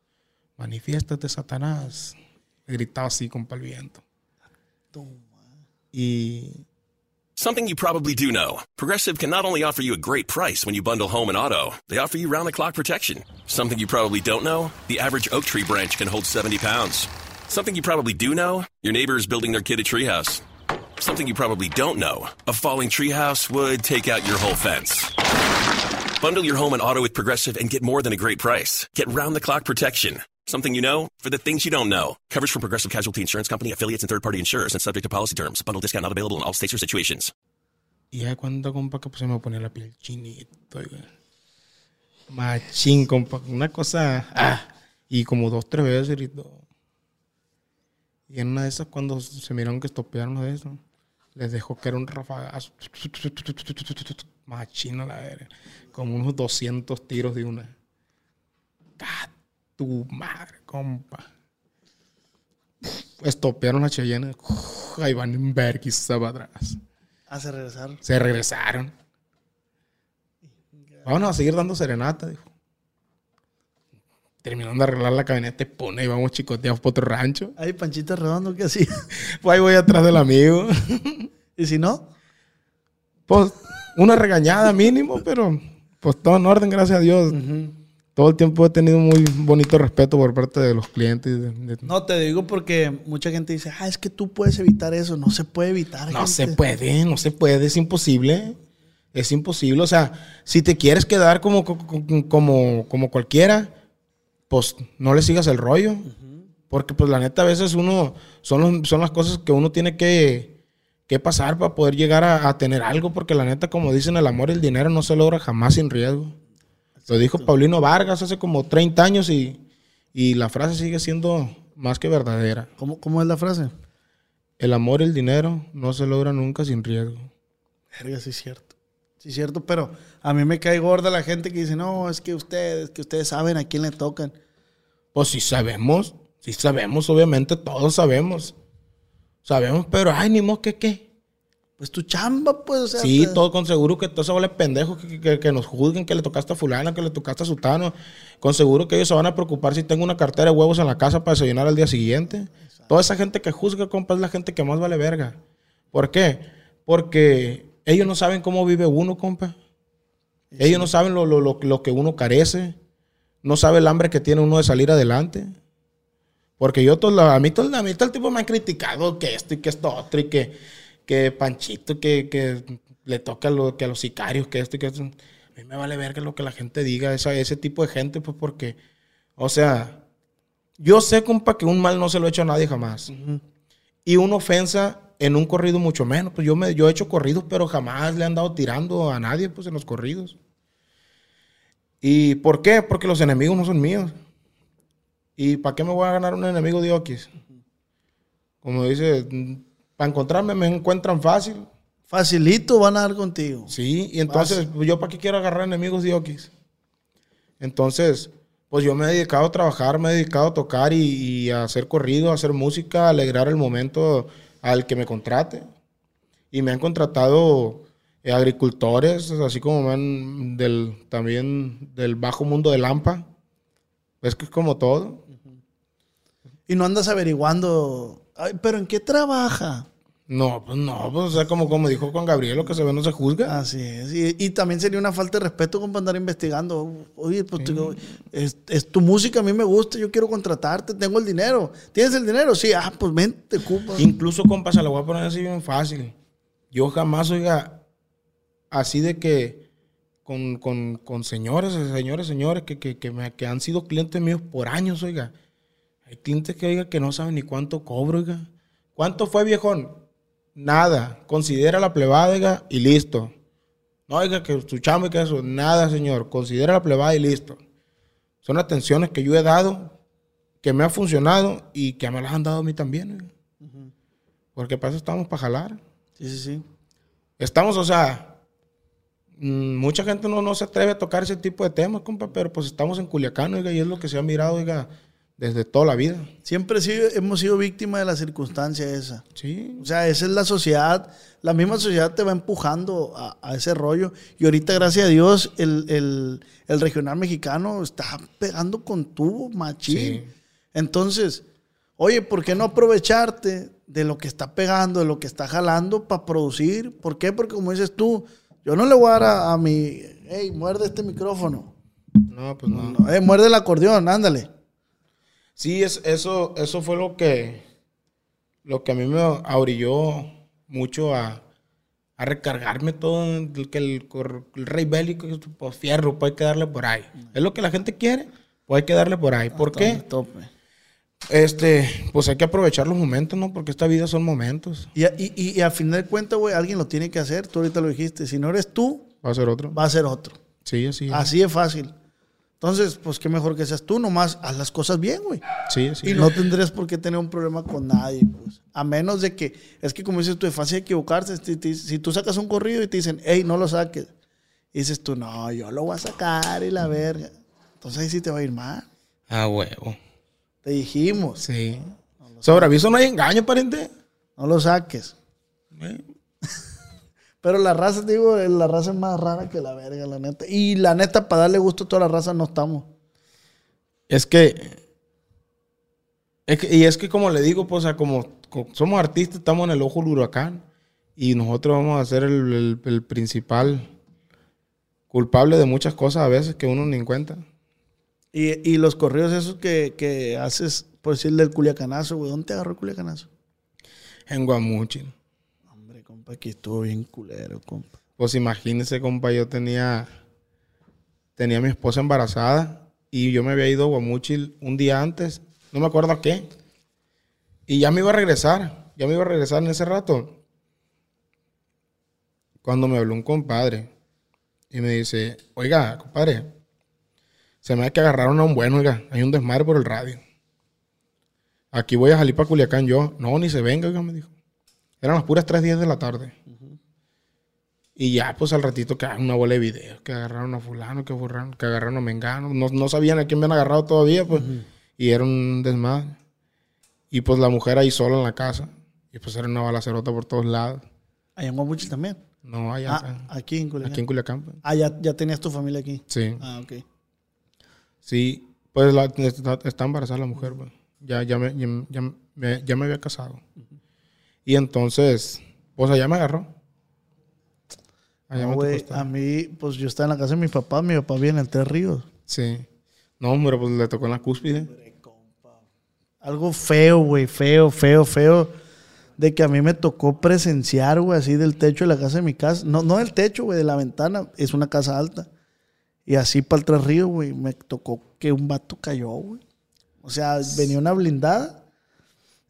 Manifiéstate, Satanás. Gritaba así, compa, el viento. Y. Something you probably do know. Progressive can not only offer you a great price when you bundle home and auto, they offer you round the clock protection. Something you probably don't know the average oak tree branch can hold 70 pounds. Something you probably do know your neighbor is building their kid a treehouse. Something you probably don't know a falling treehouse would take out your whole fence. Bundle your home and auto with Progressive and get more than a great price. Get round the clock protection. Something you know for the things you don't know. Coverage from Progressive Casualty Insurance Company, affiliates, and third party insurers and subject to policy terms. Bundle discount not available in all states or situations. Y ya cuenta, compa, que se me ponía la piel chinito. Machín, compa. Una cosa. Ah, y como dos, tres veces gritó. Y en una de esas, cuando se miraron que estopearon de eso, les dejó que era un rafagazo. Machín a la verga. Como unos 200 tiros de una. ¡Ah, tu madre, compa! Estopearon la Cheyenne. Ahí van en vergüenza para atrás. Ah, se regresaron. Se regresaron. Vámonos a seguir dando serenata, dijo. Terminaron de arreglar la camioneta y pone y vamos chicoteados por otro rancho. Ay, Panchito Redondo, ¿qué hacía? (laughs) Pues ahí voy atrás del amigo. (laughs) y si no, Pues una regañada mínimo, pero pues todo en orden, gracias a Dios. Todo el tiempo he tenido muy bonito respeto por parte de los clientes. de- de- no te digo porque mucha gente dice, ah, es que tú puedes evitar eso. No se puede evitar. No gente. se puede, no se puede, es imposible. Es imposible. O sea, si te quieres quedar como, co- co- como, como cualquiera, pues no le sigas el rollo. Porque pues la neta a veces uno, son, los- son las cosas que uno tiene que, que pasar para poder llegar a, a tener algo. Porque la neta, como dicen, el amor y el dinero no se logra jamás sin riesgo. Lo dijo Paulino Vargas hace como 30 años y, y la frase sigue siendo más que verdadera. ¿Cómo, ¿Cómo es la frase? El amor y el dinero no se logra nunca sin riesgo. Verga, sí es cierto. Sí es cierto, pero a mí me cae gorda la gente que dice, no, es que ustedes, que ustedes saben a quién le tocan. Pues sí sabemos, sí sabemos, obviamente todos sabemos. Sabemos, pero ay, ni modo que qué. Pues tu chamba, pues, o sea. Sí, te- todo con seguro que todos se vuelven pendejos, que, que- que nos juzguen, que le tocaste a fulano, que le tocaste a sutano. Con seguro que ellos se van a preocupar si tengo una cartera de huevos en la casa para desayunar al día siguiente. Toda esa gente que juzga, compa, es la gente que más vale verga. ¿Por qué? Porque ellos no saben cómo vive uno, compa. Ellos no saben lo, lo- lo- lo que uno carece. No sabe el hambre que tiene uno de salir adelante. Porque yo, a, mí todo, a mí todo el tipo me han criticado que esto y que esto otro y que, que Panchito, que, que le toca lo, que a los sicarios, que esto y que esto. A mí me vale ver que lo que la gente diga, esa, ese tipo de gente, pues porque, o sea, yo sé, compa, que un mal no se lo he hecho a nadie jamás. Y una ofensa en un corrido mucho menos. Pues yo, me, yo he hecho corridos, pero jamás le han dado tirando a nadie, pues en los corridos. ¿Y por qué? Porque los enemigos no son míos. ¿Y para qué me voy a ganar un enemigo de Oquis? Como dice, para encontrarme me encuentran fácil. Facilito van a dar contigo. Sí, y entonces, ¿yo para qué quiero agarrar enemigos de Oquis? Entonces, pues yo me he dedicado a trabajar, me he dedicado a tocar y, y a hacer corrido, a hacer música, a alegrar el momento al que me contrate. Y me han contratado eh, agricultores, así como han del, también del bajo mundo de Lampa. Es que es como todo. Y no andas averiguando, "Ay, pero ¿en qué trabaja? No, pues no, pues o sea, como, como dijo Juan Gabriel, lo que se ve no se juzga. Así es. Y, y también sería una falta de respeto como andar investigando. Oye, pues tú- es, es tu música, a mí me gusta, yo quiero contratarte, tengo el dinero. ¿Tienes el dinero? Sí, ah, pues ven, te ocupas. Incluso, compa, se la voy a poner así bien fácil. Yo jamás, oiga, así de que con, con, con señores, señores, señores que, que, que, me- que han sido clientes míos por años, oiga. Hay clientes que, oiga, que no saben ni cuánto cobro, oiga. ¿Cuánto fue, viejón? Nada. Considera la plebada, oiga, y listo. No, oiga, que chamba y que eso. Nada, señor. Considera la plebada y listo. Son atenciones que yo he dado, que me ha funcionado y que me las han dado a mí también, oiga. Porque para eso estamos para jalar. Sí, sí, sí. Estamos, o sea, mucha gente no, no se atreve a tocar ese tipo de temas, compa, pero pues estamos en Culiacán, oiga, y es lo que se ha mirado, oiga, desde toda la vida. Siempre sido- hemos sido víctimas de la circunstancia esa. Sí. O sea, esa es la sociedad. La misma sociedad te va empujando a, a ese rollo. Y ahorita, gracias a Dios, el, el- el regional mexicano está pegando con tubo, machín. Sí. Entonces, oye, ¿por qué no aprovecharte de lo que está pegando, de lo que está jalando para producir? ¿Por qué? Porque como dices tú, yo no le voy a dar a, a mi, hey, muerde este micrófono. No, pues no. No, eh, muerde el acordeón, ándale. Sí, es, eso, eso fue lo que, lo que a mí me orilló mucho a, a recargarme todo, el, que el, rey bélico, pues fierro, pues hay que darle por ahí. Es lo que la gente quiere, pues hay que darle por ahí. ¿Por qué? Tope. Este, pues hay que aprovechar los momentos, ¿no? Porque esta vida son momentos. Y, a- y, y, y al final de cuentas, güey, alguien lo tiene que hacer. Tú ahorita lo dijiste. Si no eres tú, Va a ser otro. va a ser otro. Sí, así. es. Así es fácil. Entonces, pues qué mejor que seas tú, nomás haz las cosas bien, güey. Sí, así. Y no tendrías por qué tener un problema con nadie, pues. A menos de que, es que como dices tú, es fácil equivocarse. Si, si- si tú sacas un corrido y te dicen, hey, no lo saques. Y dices tú, no, yo lo voy a sacar y la verga. Entonces ahí sí te va a ir mal. Ah, huevo. Te dijimos, Sí. Sobre aviso no hay engaño, pariente. no lo saques. Eh, (laughs) Pero la raza, digo, la raza es más rara que la verga, la neta. Y la neta, para darle gusto a toda la raza, no estamos. Es que, es que- Y es que, como le digo, pues, o sea, como, co- somos artistas, estamos en el ojo del huracán. Y nosotros vamos a ser el, el- el principal culpable de muchas cosas a veces que uno ni cuenta. Y, y los corridos esos que, que haces, por decirle el culiacanazo, güey. ¿Dónde te agarró el culiacanazo? En Guamuchil. Hombre, compa, aquí estuvo bien culero, compa. Pues imagínese, compa, yo tenía, tenía a mi esposa embarazada y yo me había ido a Guamuchil un día antes, no me acuerdo a qué. Y ya me iba a regresar, ya me iba a regresar en ese rato. Cuando me habló un compadre y me dice, oiga, compadre, se me ha que agarraron a un bueno, oiga, hay un desmadre por el radio. Aquí voy a salir para Culiacán yo. No, ni se venga, oiga, me dijo. Eran las puras 3 días de la tarde. Y ya, pues al ratito que una bola de videos, que agarraron a fulano, que, agarraron, que agarraron a Mengano. No, no sabían a quién me habían agarrado todavía, pues. Y era un desmadre. Y pues la mujer ahí sola en la casa. Y pues era una balacerota por todos lados. Allá en Guamuchil también. No, allá Ah, aquí en Culiacán. aquí en Culiacán. pues. Ah, ya, ya tenías tu familia aquí. Sí. Ah, ok. Sí, pues la- está, embarazada la mujer, pues. Ya, ya, me, ya, ya me, ya me había casado. Y entonces, pues allá me agarró. Allá No, me güey, estar. a mí, pues yo estaba en la casa de mi papá. Mi papá vive en el Tres Ríos. Sí. No, hombre, pues le tocó en la cúspide. Algo feo, güey, feo, feo, feo. De que a mí me tocó presenciar, güey, así del techo de la casa de mi casa. No, no del techo, güey, de la ventana. Es una casa alta. Y así para el Tres Ríos, güey, me tocó que un vato cayó, güey. O sea, venía una blindada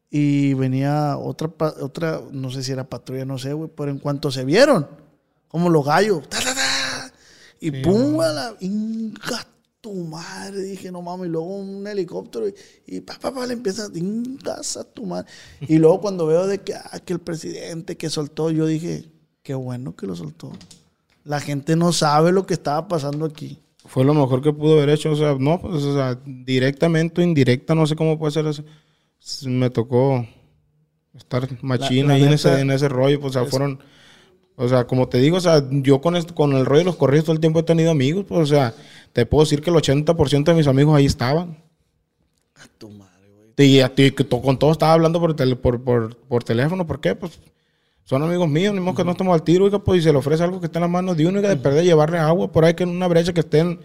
y venía otra, otra, no sé si era patrulla, no sé, güey, pero en cuanto se vieron, como los gallos, ta, ta, ta, y pum, a la inga tu madre, dije, no mames, y luego un helicóptero y, y pa, pa, pa, le empieza, ingas a tu madre. Y luego cuando veo de que, ah, que el presidente que soltó, yo dije, qué bueno que lo soltó. La gente no sabe lo que estaba pasando aquí. Fue lo mejor que pudo haber hecho. O sea, no, pues, o sea, directamente o indirecta, no sé cómo puede ser eso. Me tocó estar machín la ahí en neta, ese, en ese rollo. Pues, o sea, fueron. O sea, como te digo, o sea, yo con, con el rollo de los corridos todo el tiempo he tenido amigos. Pues, o sea, te puedo decir que el 80% de mis amigos ahí estaban. A tu madre, güey. Y a ti, que to- con todos estaba hablando por, tele- por, por, por teléfono. ¿Por qué? Pues son amigos míos, ni modo que no estamos al tiro, oiga, pues, y se le ofrece algo que esté en las manos de uno, oiga, de perder, llevarle agua por ahí que en una brecha que estén,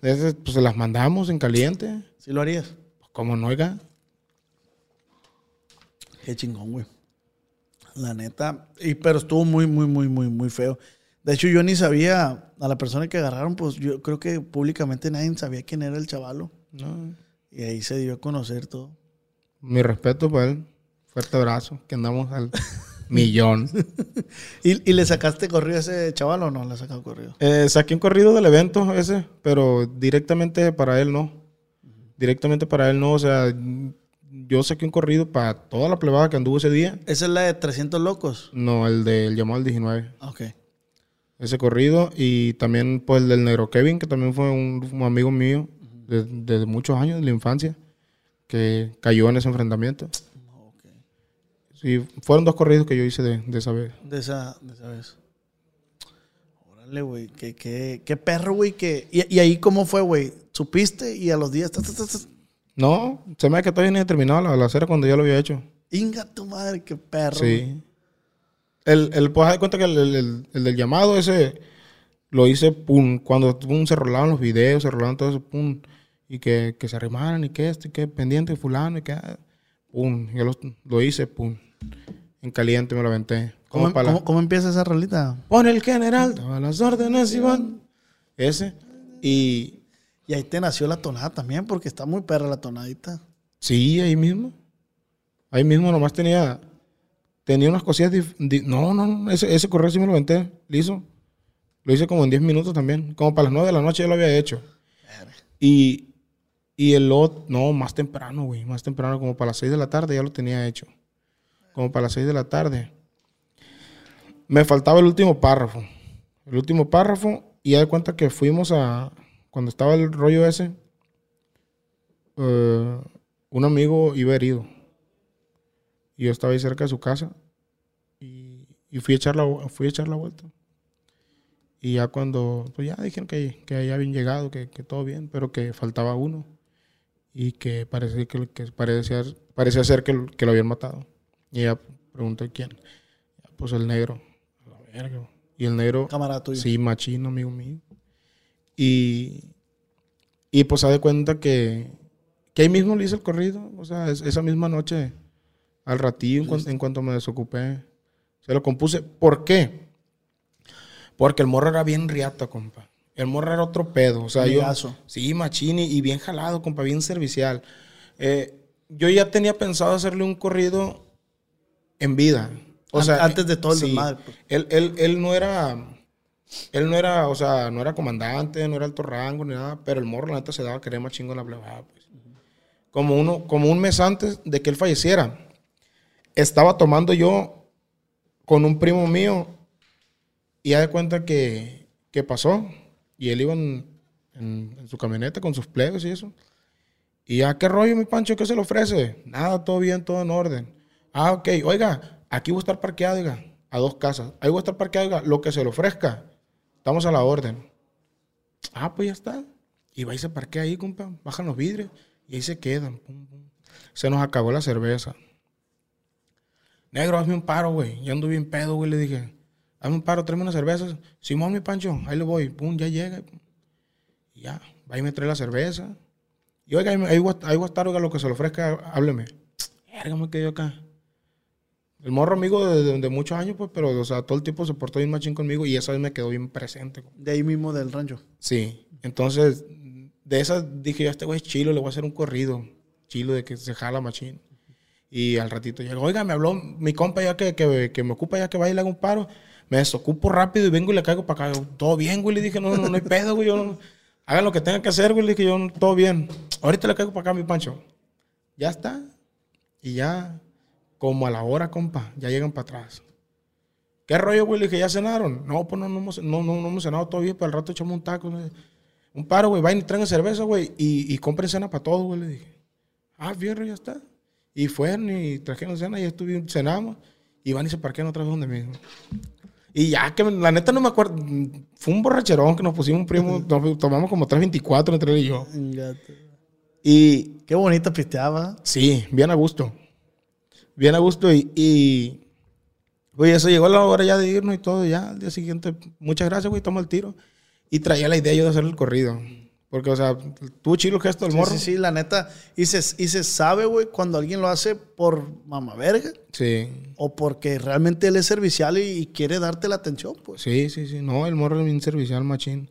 pues se las mandamos en caliente. ¿Sí lo harías? Pues, como no, oiga. Qué chingón, güey. La neta. Y, pero estuvo muy, muy, muy, muy, muy feo. De hecho, yo ni sabía a la persona que agarraron, pues yo creo que públicamente nadie sabía quién era el chavalo. No. Y ahí se dio a conocer todo. Mi respeto para él. Fuerte abrazo, que andamos al millón. (laughs) ¿Y, y le sacaste corrido a ese chaval o no le has sacado corrido? Eh, saqué un corrido del evento ese, pero directamente para él no. Directamente para él no, o sea, yo saqué un corrido para toda la plebada que anduvo ese día. ¿Esa es la de 300 locos? No, el del llamado al 19. Ok. Ese corrido. Y también pues el del negro Kevin, que también fue un, un amigo mío desde de muchos años, de la infancia, que cayó en ese enfrentamiento. Sí, fueron dos corridos que yo hice de, de esa vez. De esa, de esa vez. Órale, güey. Qué, qué, qué perro, güey. Que... ¿Y, y ahí cómo fue, güey? ¿Supiste? Y a los días... ta, ta, ta, No, se me hace que todavía ni he terminado la, la cera cuando ya lo había hecho. Inga tu madre, qué perro. güey. Sí. El, el, pues, de cuenta que el, el- el- el del llamado ese lo hice, pum, cuando pum, se rolaban los videos, se rolaban todo eso, pum, y que, que se arrimaran, y que esto, y que pendiente, fulano, y que, ah, pum, yo lo, lo hice, pum, en caliente me lo aventé. ¿Cómo, para la- cómo- cómo empieza esa rolita? Pon el general, todas las órdenes y van. Ese. Y Y ahí te nació la tonada también, porque está muy perra la tonadita. sí, ahí mismo. Ahí mismo nomás tenía. Tenía unas cosillas. dif- di- no, no, no. Ese, ese correo sí me lo aventé. Listo. Lo hice como en 10 minutos también. Como para las 9 de la noche ya lo había hecho. Y, y el otro, no, más temprano, güey. Más temprano, como para las 6 de la tarde ya lo tenía hecho. Como para las 6 de la tarde. Me faltaba el último párrafo. El último párrafo. Y ya de cuenta que fuimos a. Cuando estaba el rollo ese. eh, un amigo iba herido. Y yo estaba ahí cerca de su casa. Y, y fui, a echar la, fui a echar la vuelta. Y ya cuando, pues ya dijeron que, que ya habían llegado, que, que todo bien, pero que faltaba uno. Y que parecía, que, que parecía, parecía ser que, que lo habían matado. Y ella preguntó quién. Pues el negro. A la verga. Y el negro, sí, machino, amigo mío. Y, y pues se de cuenta que, que ahí mismo le hice el corrido. O sea, es- esa misma noche, al ratillo, en, cuan- en cuanto me desocupé, se lo compuse. ¿Por qué? Porque el morro era bien riata, compa. El morro era otro pedo. O sea, yo. Sí, machini y bien jalado, compa, bien servicial. Eh, yo ya tenía pensado hacerle un corrido en vida. O sea, antes de todo el sí. desmadre, pues. Él, él, él no era. Él no era, o sea, no era comandante, no era alto rango ni nada, pero el morro, la neta, se daba a querer más chingo en la plebada, pues. Como, uno, como un mes antes de que él falleciera, estaba tomando yo con un primo mío y ya de cuenta que, que pasó y él iba en, en- en su camioneta con sus plebes y eso. Y ya, ¿qué rollo, mi Pancho? ¿Qué se le ofrece? Nada, todo bien, todo en orden. Ah, ok. Oiga, aquí voy a estar parqueado, oiga, a dos casas. Ahí voy a estar parqueado, oiga, lo que se le ofrezca. Estamos a la orden. Ah, pues ya está. Y va y se parquea ahí, compa. Bajan los vidrios y ahí se quedan. Pum, pum. Se nos acabó la cerveza. Negro, hazme un paro, güey. Ya ando bien pedo, güey. Le dije, hazme un paro, tráeme unas cervezas. Simón, mi Pancho, ahí le voy. Pum, ya llega. Ya, va y me trae la cerveza. Y oiga, ahí, voy, a- a estar, oiga, lo que se le ofrezca, hábleme. Me quedé acá. El morro amigo de, de- de muchos años, pues, pero, o sea, todo el tiempo se portó bien machín conmigo y esa vez me quedó bien presente. De ahí mismo del rancho. Sí, entonces, de esas dije yo, este güey es chilo, le voy a hacer un corrido. Chilo de que se jala machín. Y al ratito llegó, oiga, me habló mi compa ya que, que, que me ocupa ya que vaya y le haga un paro. Me desocupo rápido y vengo y le caigo para acá. Yo, todo bien, güey. Le dije, no, no, no hay pedo, güey. Yo no- hagan lo que tengan que hacer, güey. Le dije, yo, no, todo bien. Ahorita le caigo para acá, mi Pancho. Ya está. Y ya, como a la hora, compa, ya llegan para atrás. ¿Qué rollo, güey? Le dije, ¿ya cenaron? No, pues no, no, hemos, no, no, no hemos cenado todavía, pero al rato echamos un taco. ¿no? Un paro, güey, vayan y traigan cerveza, güey, y, y compren cena para todos, güey, le dije. Ah, fierro, ya está. Y fueron y trajeron cena y estuvimos, cenamos, y van y se parquean otra vez donde mismo. Y ya que la neta no me acuerdo, fue un borracherón que nos pusimos un primo, (laughs) nos tomamos como 3.24 entre él y yo. Y Qué bonita pisteaba. Sí, bien a gusto. Bien a gusto y, y Güey, eso llegó la hora ya de irnos y todo, ya. Al día siguiente, muchas gracias, güey, toma el tiro. Y traía la idea yo de hacer el corrido. Porque, o sea, tú chilo que esto Sí, morro. sí, sí, la neta. Y se, y se sabe, güey, cuando alguien lo hace por mamaverga Sí, o porque realmente él es servicial y, y quiere darte la atención, pues. sí, sí, sí. No, el morro es bien servicial, machín.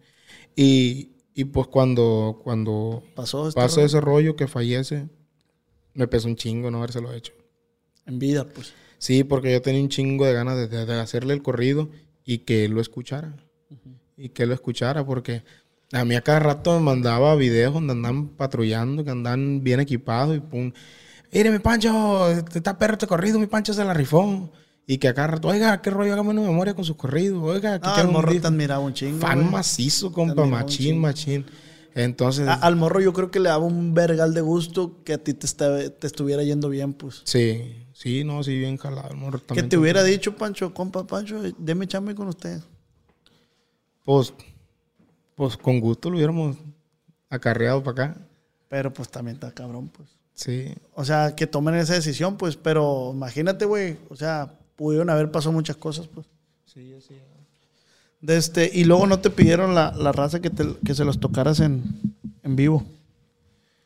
Y, y pues cuando, cuando Pasó este pasa rollo ese rollo que fallece, me pesó un chingo no habérselo hecho. En vida, pues. Sí, porque yo tenía un chingo de ganas de, de- de hacerle el corrido y que él lo escuchara. Y que él lo escuchara, porque a mí a cada rato me mandaba videos donde andan patrullando, que andan bien equipados y pum. Mire, mi Pancho, está perro este corrido, mi Pancho se la rifó. Y que a cada rato, oiga, qué rollo, hágame una memoria con sus corridos. Oiga, que Ah, el morro disco". te admiraba un chingo. Fan macizo, compa, machín, machín. Entonces, A- al morro yo creo que le daba un vergal de gusto que a ti te, esta- te estuviera yendo bien, pues. sí, sí, no, sí, bien jalado. Que también te hubiera dicho, Pancho, compa, Pancho, deme chame con usted. Pues, pues con gusto lo hubiéramos acarreado para acá. Pero pues también está cabrón, pues. Sí. O sea, que tomen esa decisión, pues. Pero imagínate, güey. O sea, pudieron haber pasado muchas cosas, pues. Sí, sí. De este, y luego no te pidieron la, la raza que, te- que se los tocaras en, en vivo.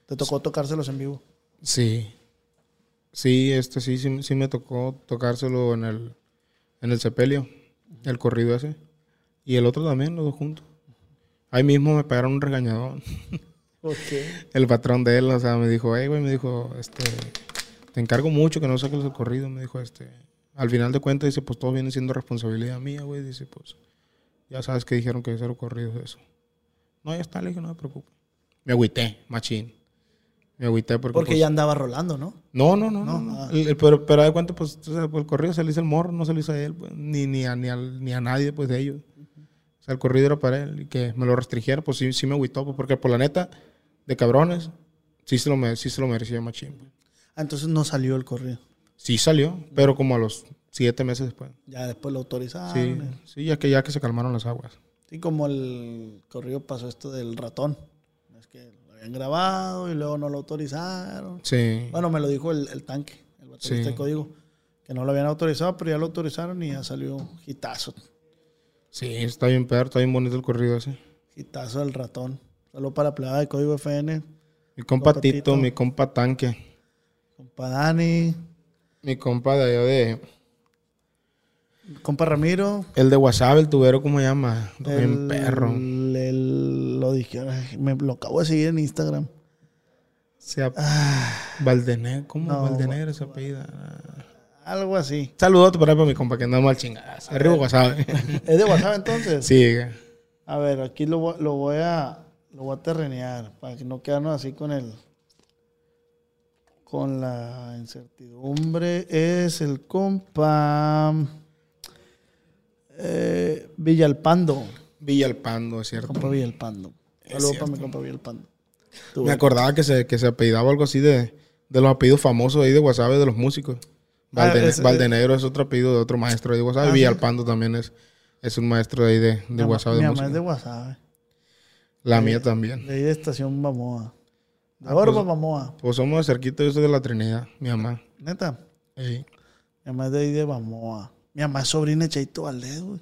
Te tocó tocárselos en vivo. Sí. Sí, este sí, sí, sí me tocó tocárselo en el, en el sepelio, el corrido ese. Y el otro también, los dos juntos. Ahí mismo me pegaron un regañador. (laughs) El patrón de él, o sea, me dijo, hey, güey, me dijo, este, te encargo mucho que no saques el corrido. Me dijo, este, al final de cuentas, dice, pues todo viene siendo responsabilidad mía, güey. Dice, pues, ya sabes que dijeron que cero corridos de eso. No, ya está, le dije, no me preocupes. Me agüité, machín. Me agüité porque. Porque pues, ya andaba rolando, ¿no? No, no, no, no. No. El- el- pero, pero de cuenta, pues, o sea, pues, el corrido se le hizo el morro, no se le hizo a él, pues, ni, ni, a, ni, al- ni a nadie, pues, de ellos. O sea, el corrido era para él y que me lo restringiera, pues sí, sí me agüitó, pues, porque por la neta, de cabrones, sí se lo, sí se lo merecía machín. pues. Ah, entonces no salió el corrido. Sí salió, pero como a los siete meses después. Ya después lo autorizaron. Sí, eh. sí, ya que, ya que se calmaron las aguas. Sí, como el corrido pasó esto del ratón. Habían grabado y luego no lo autorizaron. Sí. Bueno, me lo dijo el, el tanque, el baterista Sí. de código, que no lo habían autorizado, pero ya lo autorizaron y ya salió hitazo. Sí, está bien perro, está bien bonito el corrido ese. Hitazo del ratón. Solo para plebada de código FN. Mi compa Compa Tito, Tito. mi compa Tanque, Compa Dani, mi compa de allá de... compa Ramiro. El de WhatsApp, el tubero, ¿cómo se llama? Bien el- perro. el- lo dije, me lo acabo de seguir en Instagram. Se ap- Valdenegro, ¿cómo No, Valdenegro ese apellido? Algo así. Saludos para mi compa que anda mal chingadas. Arriba WhatsApp. ¿Es de WhatsApp entonces? sí. A ver, aquí lo, voy- lo voy a lo voy a terrenear para que no quedarnos así con el con la incertidumbre. Es el compa eh, Villalpando. Villalpando, es cierto. Compa Villalpando. Saludos para mi compa Villalpando. Tú, Me acordaba que se, que se apellidaba algo así de, de los apellidos famosos ahí de WhatsApp de los músicos. Ah, Valdene- ese- Valdenegro es otro apellido de otro maestro ahí de WhatsApp. Ah, ¿sí? Villalpando también es, es un maestro de ahí de, de WhatsApp Mi de mamá música. es de WhatsApp. La mía también. De ahí de Estación Bamoa. De Ah, Orba pues- Bamoa. Pues somos de cerquita, yo soy de la Trinidad, mi mamá. Neta. Ey, Mi mamá es de ahí de Bamoa. Mi mamá es sobrina de Chaito Valdés, güey.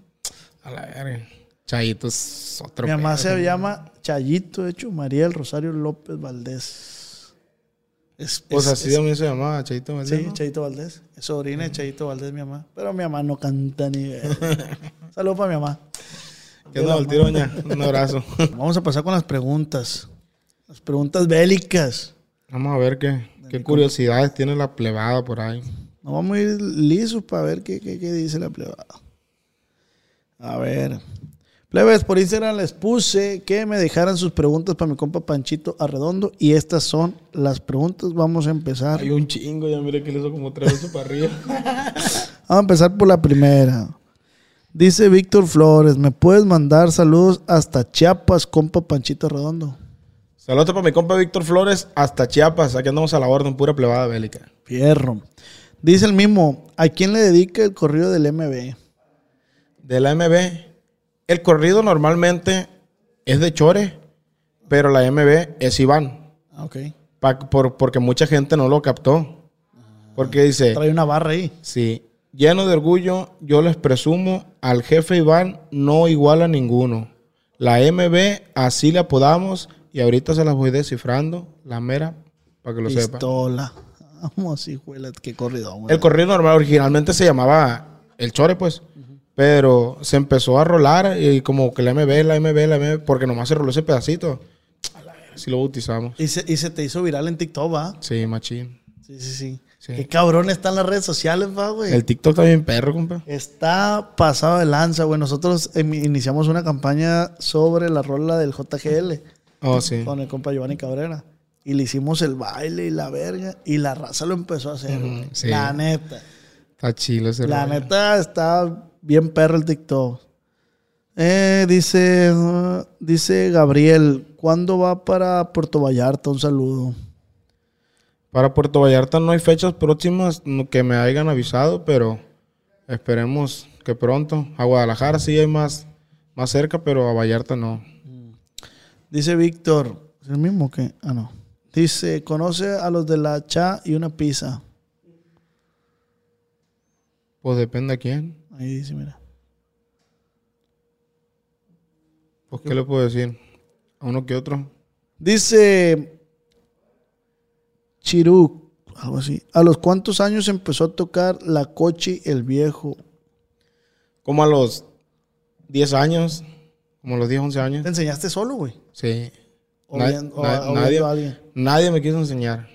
a la verga. Chayito es otro Mi mamá se llama Chayito, de hecho, María del Rosario López Valdés. Es, Pues es- así también se llamaba Chayito Valdés, Sí, ¿no? Chayito Valdés. Es sobrina de Chayito Valdés, mi mamá. Pero mi mamá no canta ni. (laughs) Saludos para mi mamá. ¿Qué onda, Valtiro, doña? Un abrazo. (laughs) Vamos a pasar con las preguntas. Las preguntas bélicas. Vamos a ver qué, qué curiosidades tiene la plebada por ahí. Nos vamos a ir lisos para ver qué, qué- qué dice la plebada. A ver. Plebes, por Instagram les puse que me dejaran sus preguntas para mi compa Panchito Arredondo. Y estas son las preguntas. Vamos a empezar. Hay un chingo, ya mire que le hizo como tres veces para arriba. (laughs) Vamos a empezar por la primera. Dice Víctor Flores, ¿me puedes mandar saludos hasta Chiapas, compa Panchito Redondo? Saludos para mi compa Víctor Flores hasta Chiapas. Aquí andamos a la orden, pura plebada bélica. Fierro. Dice el mismo, ¿a quién le dedica el corrido del MB? De la MB, el corrido normalmente es de Chore, pero la MB es Iván. Ah, ok. Pa- por- porque mucha gente no lo captó. Porque dice, Trae una barra ahí. sí, Lleno de orgullo, yo les presumo, al jefe Iván no iguala a ninguno. La MB, así le apodamos, y ahorita se las voy descifrando, la mera, para que lo sepa. Pistola. (laughs) Vamos, hijuela, qué corrido. El corrido normal originalmente se llamaba El Chore, pues. Pero se empezó a rolar y como que la MB, la MB, la MB, porque nomás se roló ese pedacito. Así lo bautizamos. Y se, y se te hizo viral en TikTok, ¿va? Sí, machín. Sí, sí, sí. Sí. Qué cabrón están las redes sociales, va, güey. El TikTok también perro, compa. Está pasado de lanza, güey. Nosotros em, iniciamos una campaña sobre la rola del JGL Oh, sí. con el compa Giovanni Cabrera. Y le hicimos el baile y la verga. Y la raza lo empezó a hacer, güey. sí. La neta. Está chilo ese La rollo. neta está bien perro el TikTok. Eh, dice, uh, dice Gabriel, ¿cuándo va para Puerto Vallarta? Un saludo. Para Puerto Vallarta no hay fechas próximas que me hayan avisado, pero esperemos que pronto. A Guadalajara sí hay más, más cerca, pero a Vallarta no. Dice Víctor, ¿es el mismo que? Ah, no. Dice, conoce a los de la cha y una pizza. Pues depende a quién. Ahí dice, mira. Pues, ¿qué le puedo decir? A uno que otro. Dice Chirú, algo así. ¿A los cuántos años empezó a tocar la cochi el viejo? Como a los 10 años, como a los 10, 11 años. ¿Te enseñaste solo, güey? Sí. O nadie, alguien. nadie me quiso enseñar.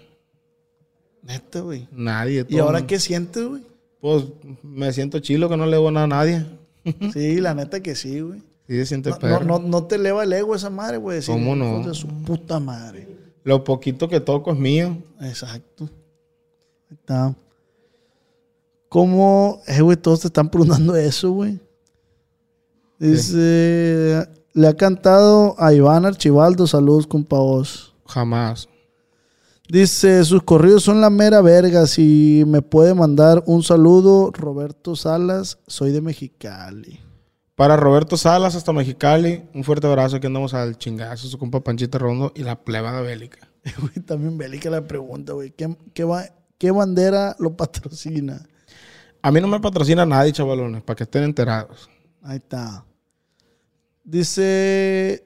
Neta, güey. Nadie. ¿Y ahora qué sientes, güey? Pues me siento chilo que no le debo nada a nadie. (laughs) Sí, la neta que sí, güey. Sí, se siente No, perro. no, no, no te eleva el ego esa madre, güey. decir, ¿Cómo no? "Hijos de su puta madre. Lo poquito que toco es mío. Exacto. Ahí está. ¿Cómo? Eh, güey, todos te están preguntando eso, güey. Dice, le ha cantado a Iván Archibaldo, saludos, compa vos. Jamás. Dice, sus corridos son la mera verga. Si me puede mandar un saludo, Roberto Salas, soy de Mexicali. Para Roberto Salas hasta Mexicali, un fuerte abrazo. Aquí andamos al chingazo, su compa Panchita Rondo y la plebada bélica. (laughs) Güey, también bélica la pregunta, güey. ¿Qué, qué, ba- qué bandera lo patrocina? A mí no me patrocina nadie, chavalones, para que estén enterados. Ahí está. Dice,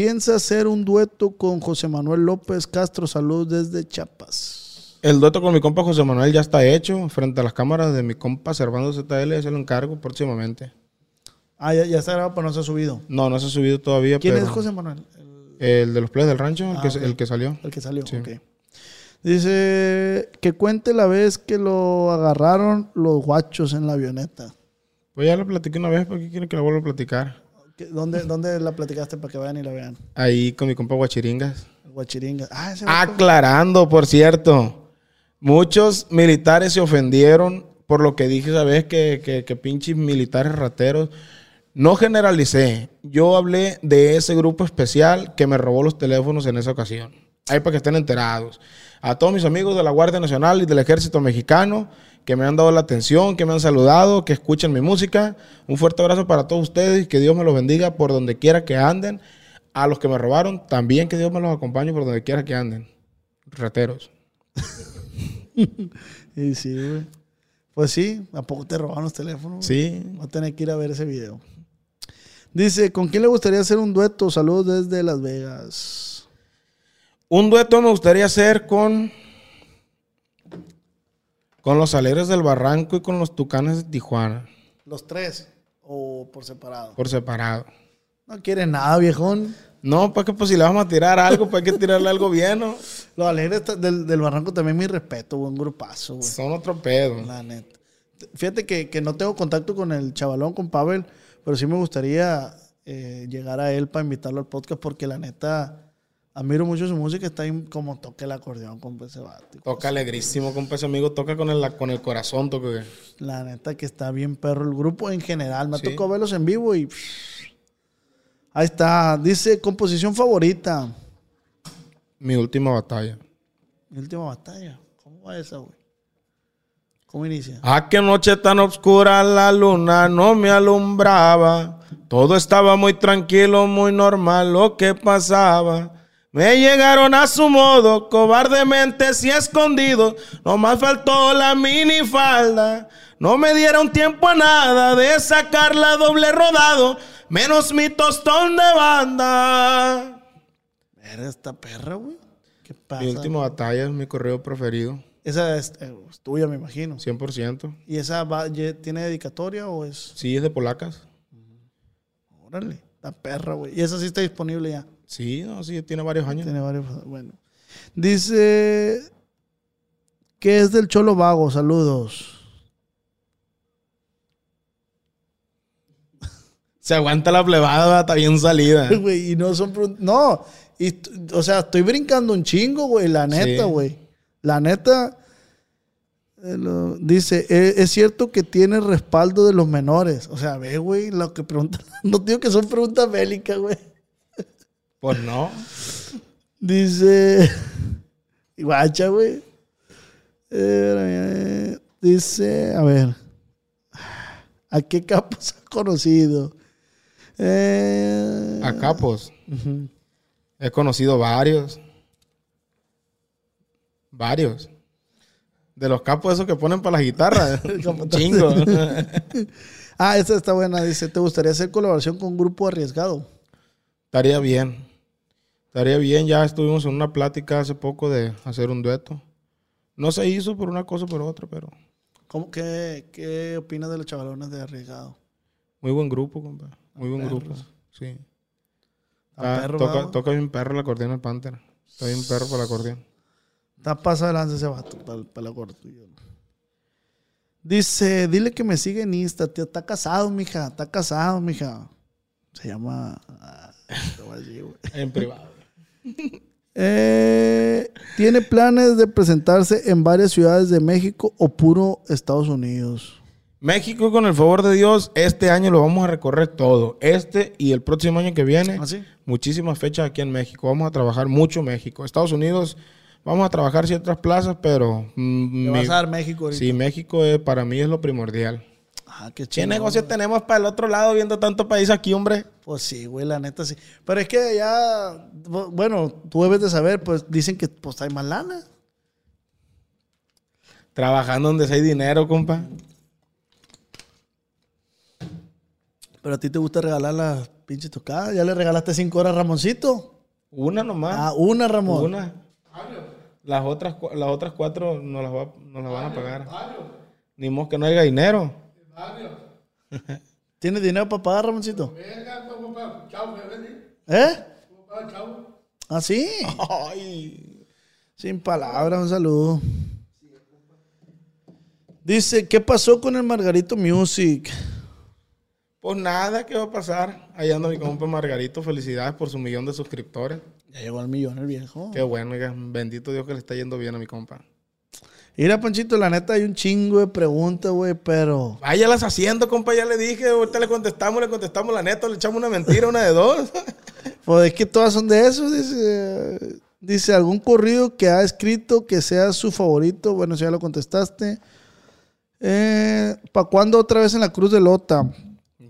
piensa hacer un dueto con José Manuel López Castro. Saludos desde Chiapas. El dueto con mi compa José Manuel ya está hecho frente a las cámaras de mi compa Servando ZL. Se lo encargo próximamente. Ah, ya, ya está grabado, pero no se ha subido. No, no se ha subido todavía. ¿Quién pero es José Manuel? El, El de los players del rancho, el, Ah, que, el que salió. el que salió. Sí. ok. Dice que cuente la vez que lo agarraron los guachos en la avioneta. Pues ya lo platiqué una vez, ¿por qué quieren que lo vuelva a platicar? ¿Qué- ¿Dónde, (laughs) ¿Dónde la platicaste para que vayan y la vean? Ahí con mi compa Guachiringas. El Guachiringa. Ah, ese. Aclarando, por cierto. Muchos militares se ofendieron por lo que dije esa vez que, que, que pinches militares rateros. No generalicé. Yo hablé de ese grupo especial que me robó los teléfonos en esa ocasión. Ahí para que estén enterados. A todos mis amigos de la Guardia Nacional y del Ejército Mexicano que me han dado la atención, que me han saludado, que escuchan mi música. Un fuerte abrazo para todos ustedes y que Dios me los bendiga por donde quiera que anden. A los que me robaron, también que Dios me los acompañe por donde quiera que anden. Rateros. (laughs) Y sí, güey. Pues sí, ¿a poco te robaron los teléfonos? Sí. Voy a tener que ir a ver ese video. Dice, ¿con quién le gustaría hacer un dueto? Saludos desde Las Vegas. Un dueto me gustaría hacer con. Con los Alegres del Barranco y con los Tucanes de Tijuana. ¿Los tres? ¿O por separado? Por separado. No quieres nada, viejón. No, para que pues si le vamos a tirar algo, hay que tirarle algo bien, ¿no? (laughs) Los alegres del, del Barranco también mi respeto, buen grupazo, güey. Son otro pedo. La neta. Fíjate que, que no tengo contacto con el chavalón, con Pavel, pero sí me gustaría eh, llegar a él para invitarlo al podcast porque la neta admiro mucho su música. Está ahí como toca el acordeón con ese vato. Toca alegrísimo, compa, ese amigo. Toca con el, con el corazón, toca. La neta que está bien perro el grupo en general. Me Sí. tocó verlos en vivo y... Ahí está. Dice, composición favorita. Mi última batalla. Mi última batalla. ¿Cómo va esa, güey? ¿Cómo inicia? Ah, qué noche tan oscura la luna no me alumbraba. Todo estaba muy tranquilo, muy normal lo que pasaba. Me llegaron a su modo, cobardemente y escondido. No más faltó la minifalda. No me dieron tiempo a nada de sacarla doble rodado, menos mi tostón de banda. Era esta perra, güey. ¿Qué pasa? Mi última batalla es mi correo preferido, Esa es, eh, es tuya, me imagino. 100%. ¿Y esa va- tiene dedicatoria o es...? Sí, es de polacas. Órale, la perra, güey. Y esa sí está disponible ya. Sí, no, sí, tiene varios años. Tiene varios. Bueno. Dice que es del Cholo Vago. Saludos. (laughs) Se aguanta la plebada, está bien salida. (laughs) Güey, y no son No. Y, o sea, estoy brincando un chingo, güey. La neta, Sí. güey. La neta. eh, lo- dice, "Eh, es cierto que tiene respaldo de los menores. O sea, ve, güey, lo que preguntan. (laughs) No digo que son preguntas bélicas, güey. Pues no. Dice. (laughs) Guacha, güey. Eh, dice. A ver. ¿A qué capos ha conocido? Eh, A capos. He conocido varios. Varios. De los capos esos que ponen para las guitarras. (laughs) Chingo. (laughs) Ah, esta está buena. Dice: ¿Te gustaría hacer colaboración con un grupo arriesgado? Estaría bien. Estaría bien. Ya estuvimos en una plática hace poco de hacer un dueto. No se hizo por una cosa o por otra, pero ¿Cómo, qué, ¿Qué opinas de los chavalones de arriesgado? muy buen grupo, compa. Muy buen grupo. Sí. Ah, perro, toca, toca bien perro el acordeón el Panther. Está bien perro para el acordeón. Está pasado de lanza ese vato para, para la tuya. Dice, dile que me sigue en Insta, tío. Está casado, mija. Está casado, mija. Se llama. ah. En privado. Eh, ¿Tiene planes de presentarse en varias ciudades de México o puro Estados Unidos? México, con el favor de Dios, este año lo vamos a recorrer todo. Este y el próximo año que viene. ¿Ah, sí? Muchísimas fechas aquí en México. Vamos a trabajar mucho México. Estados Unidos, vamos a trabajar ciertas plazas, pero. mm, Me mi- vas a dar México ahorita. Sí, México es- para mí es lo primordial. Ah, qué ¿Qué negocios tenemos para el otro lado viendo tanto país aquí, hombre? Pues sí, güey, la neta sí. Pero es que ya, bueno, tú debes de saber, pues dicen que pues hay más lana. Trabajando donde hay dinero, compa. Pero a ti te gusta regalar las pinches tocadas. Ya le regalaste cinco horas a Ramoncito. Una nomás. Ah, una, Ramón. Una. Las otras, las otras cuatro nos las, va- nos las van a pagar. Ni modo que no haya dinero. ¿Tienes dinero para pagar, Ramoncito? ¿Eh? ¿Ah, sí? Ay. Sin palabras, un saludo. Dice, ¿qué pasó con el Margarito Music? Pues nada, ¿qué va a pasar? Ahí anda mi compa Margarito. Felicidades por su millón de suscriptores. Ya llegó al millón el viejo. Qué bueno, oiga. Bendito Dios que le está yendo bien a mi compa. Mira, Panchito, la neta hay un chingo de preguntas, güey, pero... Váyalas haciendo, compa. Ya le dije. Ahorita le contestamos, le contestamos la neta. Le echamos una mentira, una de dos. (laughs) Pues es que todas son de eso, dice. Dice, ¿algún corrido que ha escrito que sea su favorito? Bueno, si ya lo contestaste. Eh, ¿Para cuándo otra vez en la Cruz de Lota?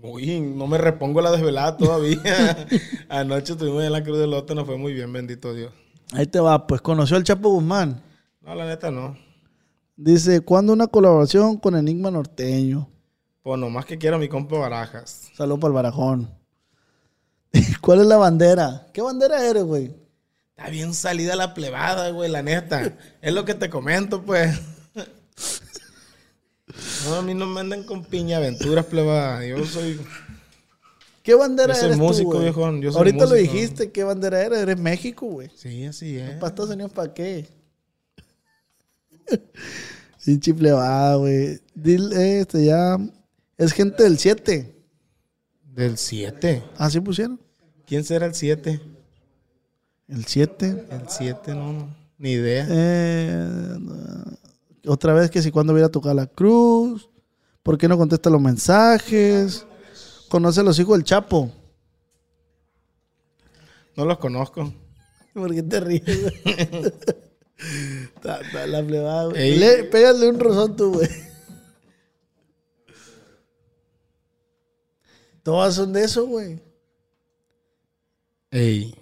Uy, no me repongo la desvelada todavía. (laughs) Anoche estuvimos en la Cruz del Lote. Nos fue muy bien, bendito Dios. Ahí te va, pues conoció al Chapo Guzmán. No, la neta no. Dice, ¿cuándo una colaboración con Enigma Norteño? Pues nomás que quiero a mi compa Barajas. Saludos para el Barajón. (laughs) ¿Cuál es la bandera? ¿Qué bandera eres, güey? Está bien salida la plebada, güey, la neta. es lo que te comento, pues. (laughs) No, a mí no me andan con piña aventuras, plebada. Yo soy... ¿Qué bandera Yo soy eres tú, músico, güey? viejón, yo soy Ahorita lo dijiste, ¿qué bandera eres? Eres México, güey. Sí, así es. ¿Para Estados Unidos para qué? Sin chiflevada, güey. Dile, este ya. Es gente del 7. Del 7. ¿Así pusieron? ¿Quién será el 7? El 7. El 7, no, no. Ni idea. Eh, otra vez que si cuando viera a tocar la cruz. ¿Por qué no contesta los mensajes? ¿Conoce a los hijos del Chapo? No los conozco. (laughs) ¿Por qué te ríes, (laughs) Está- está la plebada, güey. Ey. Le- Pégale un rozón tú, güey. Todas son de eso, güey. Ey.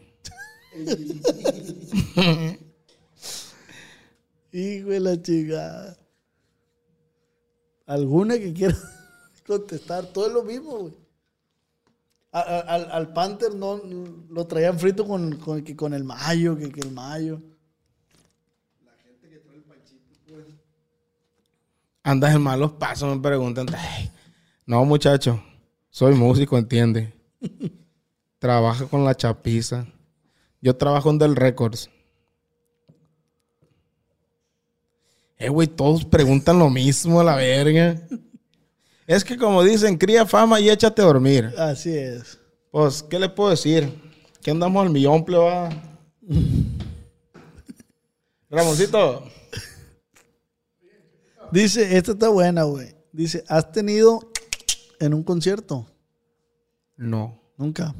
Hijo de la chingada. ¿Alguna que quiera (laughs) contestar? Todo es lo mismo, güey. Al, al Panther no lo traían frito con, con, que con el mayo, que, que el mayo. Andas en malos pasos, me preguntan. Ay, no, muchacho. Soy músico, entiende. Trabaja con la chapiza. Yo trabajo en Del Records. Eh, güey, todos preguntan lo mismo a la verga. Es que como dicen, cría fama y échate a dormir. Así es. Pues, ¿qué le puedo decir? Que andamos al millón, pleba. Ramoncito. Dice, esta está buena, güey. Dice, ¿has tenido en un concierto? No. Nunca.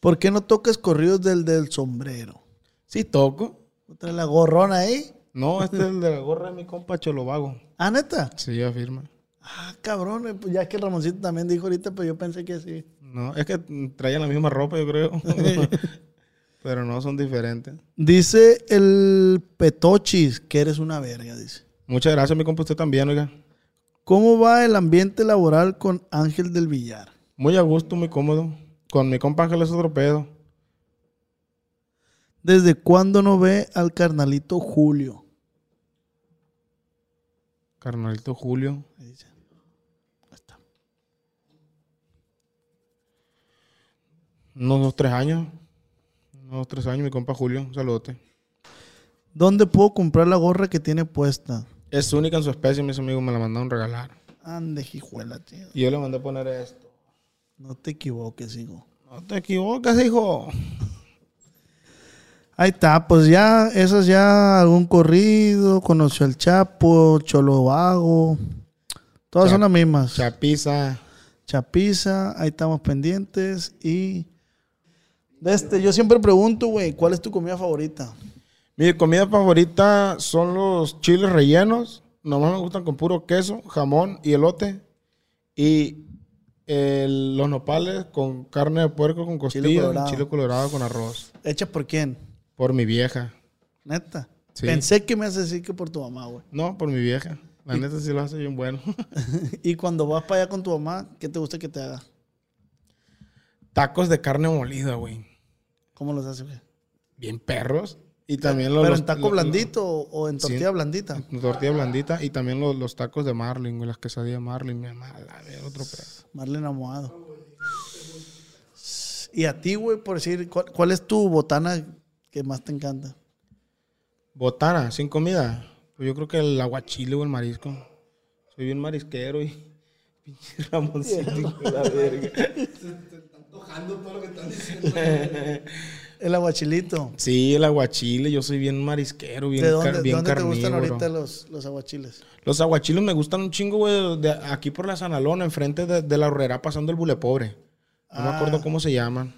¿Por qué no tocas corridos del del sombrero? Sí toco. ¿No traes la gorrona ahí? No, este es el de la gorra de mi compa Cholo Vago. Ah, neta. Sí, afirma. Ah, cabrón. eh, pues Ya que Ramoncito también dijo ahorita, pero yo pensé que sí. No, es que traían la misma ropa, yo creo. (laughs) Pero no, son diferentes. Dice el Petochis que eres una verga, dice. Muchas gracias, mi compa, usted también, oiga. ¿Cómo va el ambiente laboral con Ángel del Villar? Muy a gusto, muy cómodo. Con mi compa Ángel es otro pedo. ¿Desde cuándo no ve al carnalito Julio? Carnalito Julio. Ahí dice. Ahí está. Unos dos, tres años. Unos tres años, mi compa Julio. Un saludote. ¿Dónde puedo comprar la gorra que tiene puesta? Es única en su especie, mis amigos me la mandaron regalar. Ande, hijuela, tío. Y yo le mandé poner esto. No te equivoques, hijo. No te equivocas, hijo. Ahí está, pues ya, esas ya, algún corrido, conoció al Chapo, Cholo Vago. Todas Chap- son las mismas. Chapiza. Chapiza, ahí estamos pendientes. Y de este, yo siempre pregunto, güey, ¿cuál es tu comida favorita? Mi comida favorita son los chiles rellenos. Nomás me gustan con puro queso, jamón y elote. Y el- los nopales con carne de puerco con costilla y colorado. chile colorado con arroz. ¿Hecha por quién? Por mi vieja. Neta. Sí. Pensé que me hace decir que por tu mamá, güey. No, por mi vieja. La neta sí lo hace bien bueno. (laughs) (laughs) y cuando vas para allá con tu mamá, ¿qué te gusta que te haga? Tacos de carne molida, güey. ¿Cómo los hace, güey? Bien perros. Y también los... ¿Pero en taco los- blandito o- o en Sí. tortilla blandita? los- tortilla blandita. Y también los, los tacos de marlin, güey. Las quesadillas marlin. Mi mamá, la ver, otro pedo. Marlene Amoado. Y a ti, güey, por decir, ¿cuál, cuál es tu botana que más te encanta? Botana, sin comida. Pues yo creo que el aguachile o el marisco. Soy bien marisquero y. (laughs) Pinche Ramoncito, (laughs) hijo de la verga. El aguachilito. Sí, el aguachile. Yo soy bien marisquero, bien, ¿De car- dónde, bien ¿de dónde te gustan carnívoro. ahorita los, los aguachiles? Los aguachiles me gustan un chingo, güey. de aquí por la Sanalona, enfrente de, de la horrera, pasando el bule pobre. No me Ah. acuerdo cómo se llaman.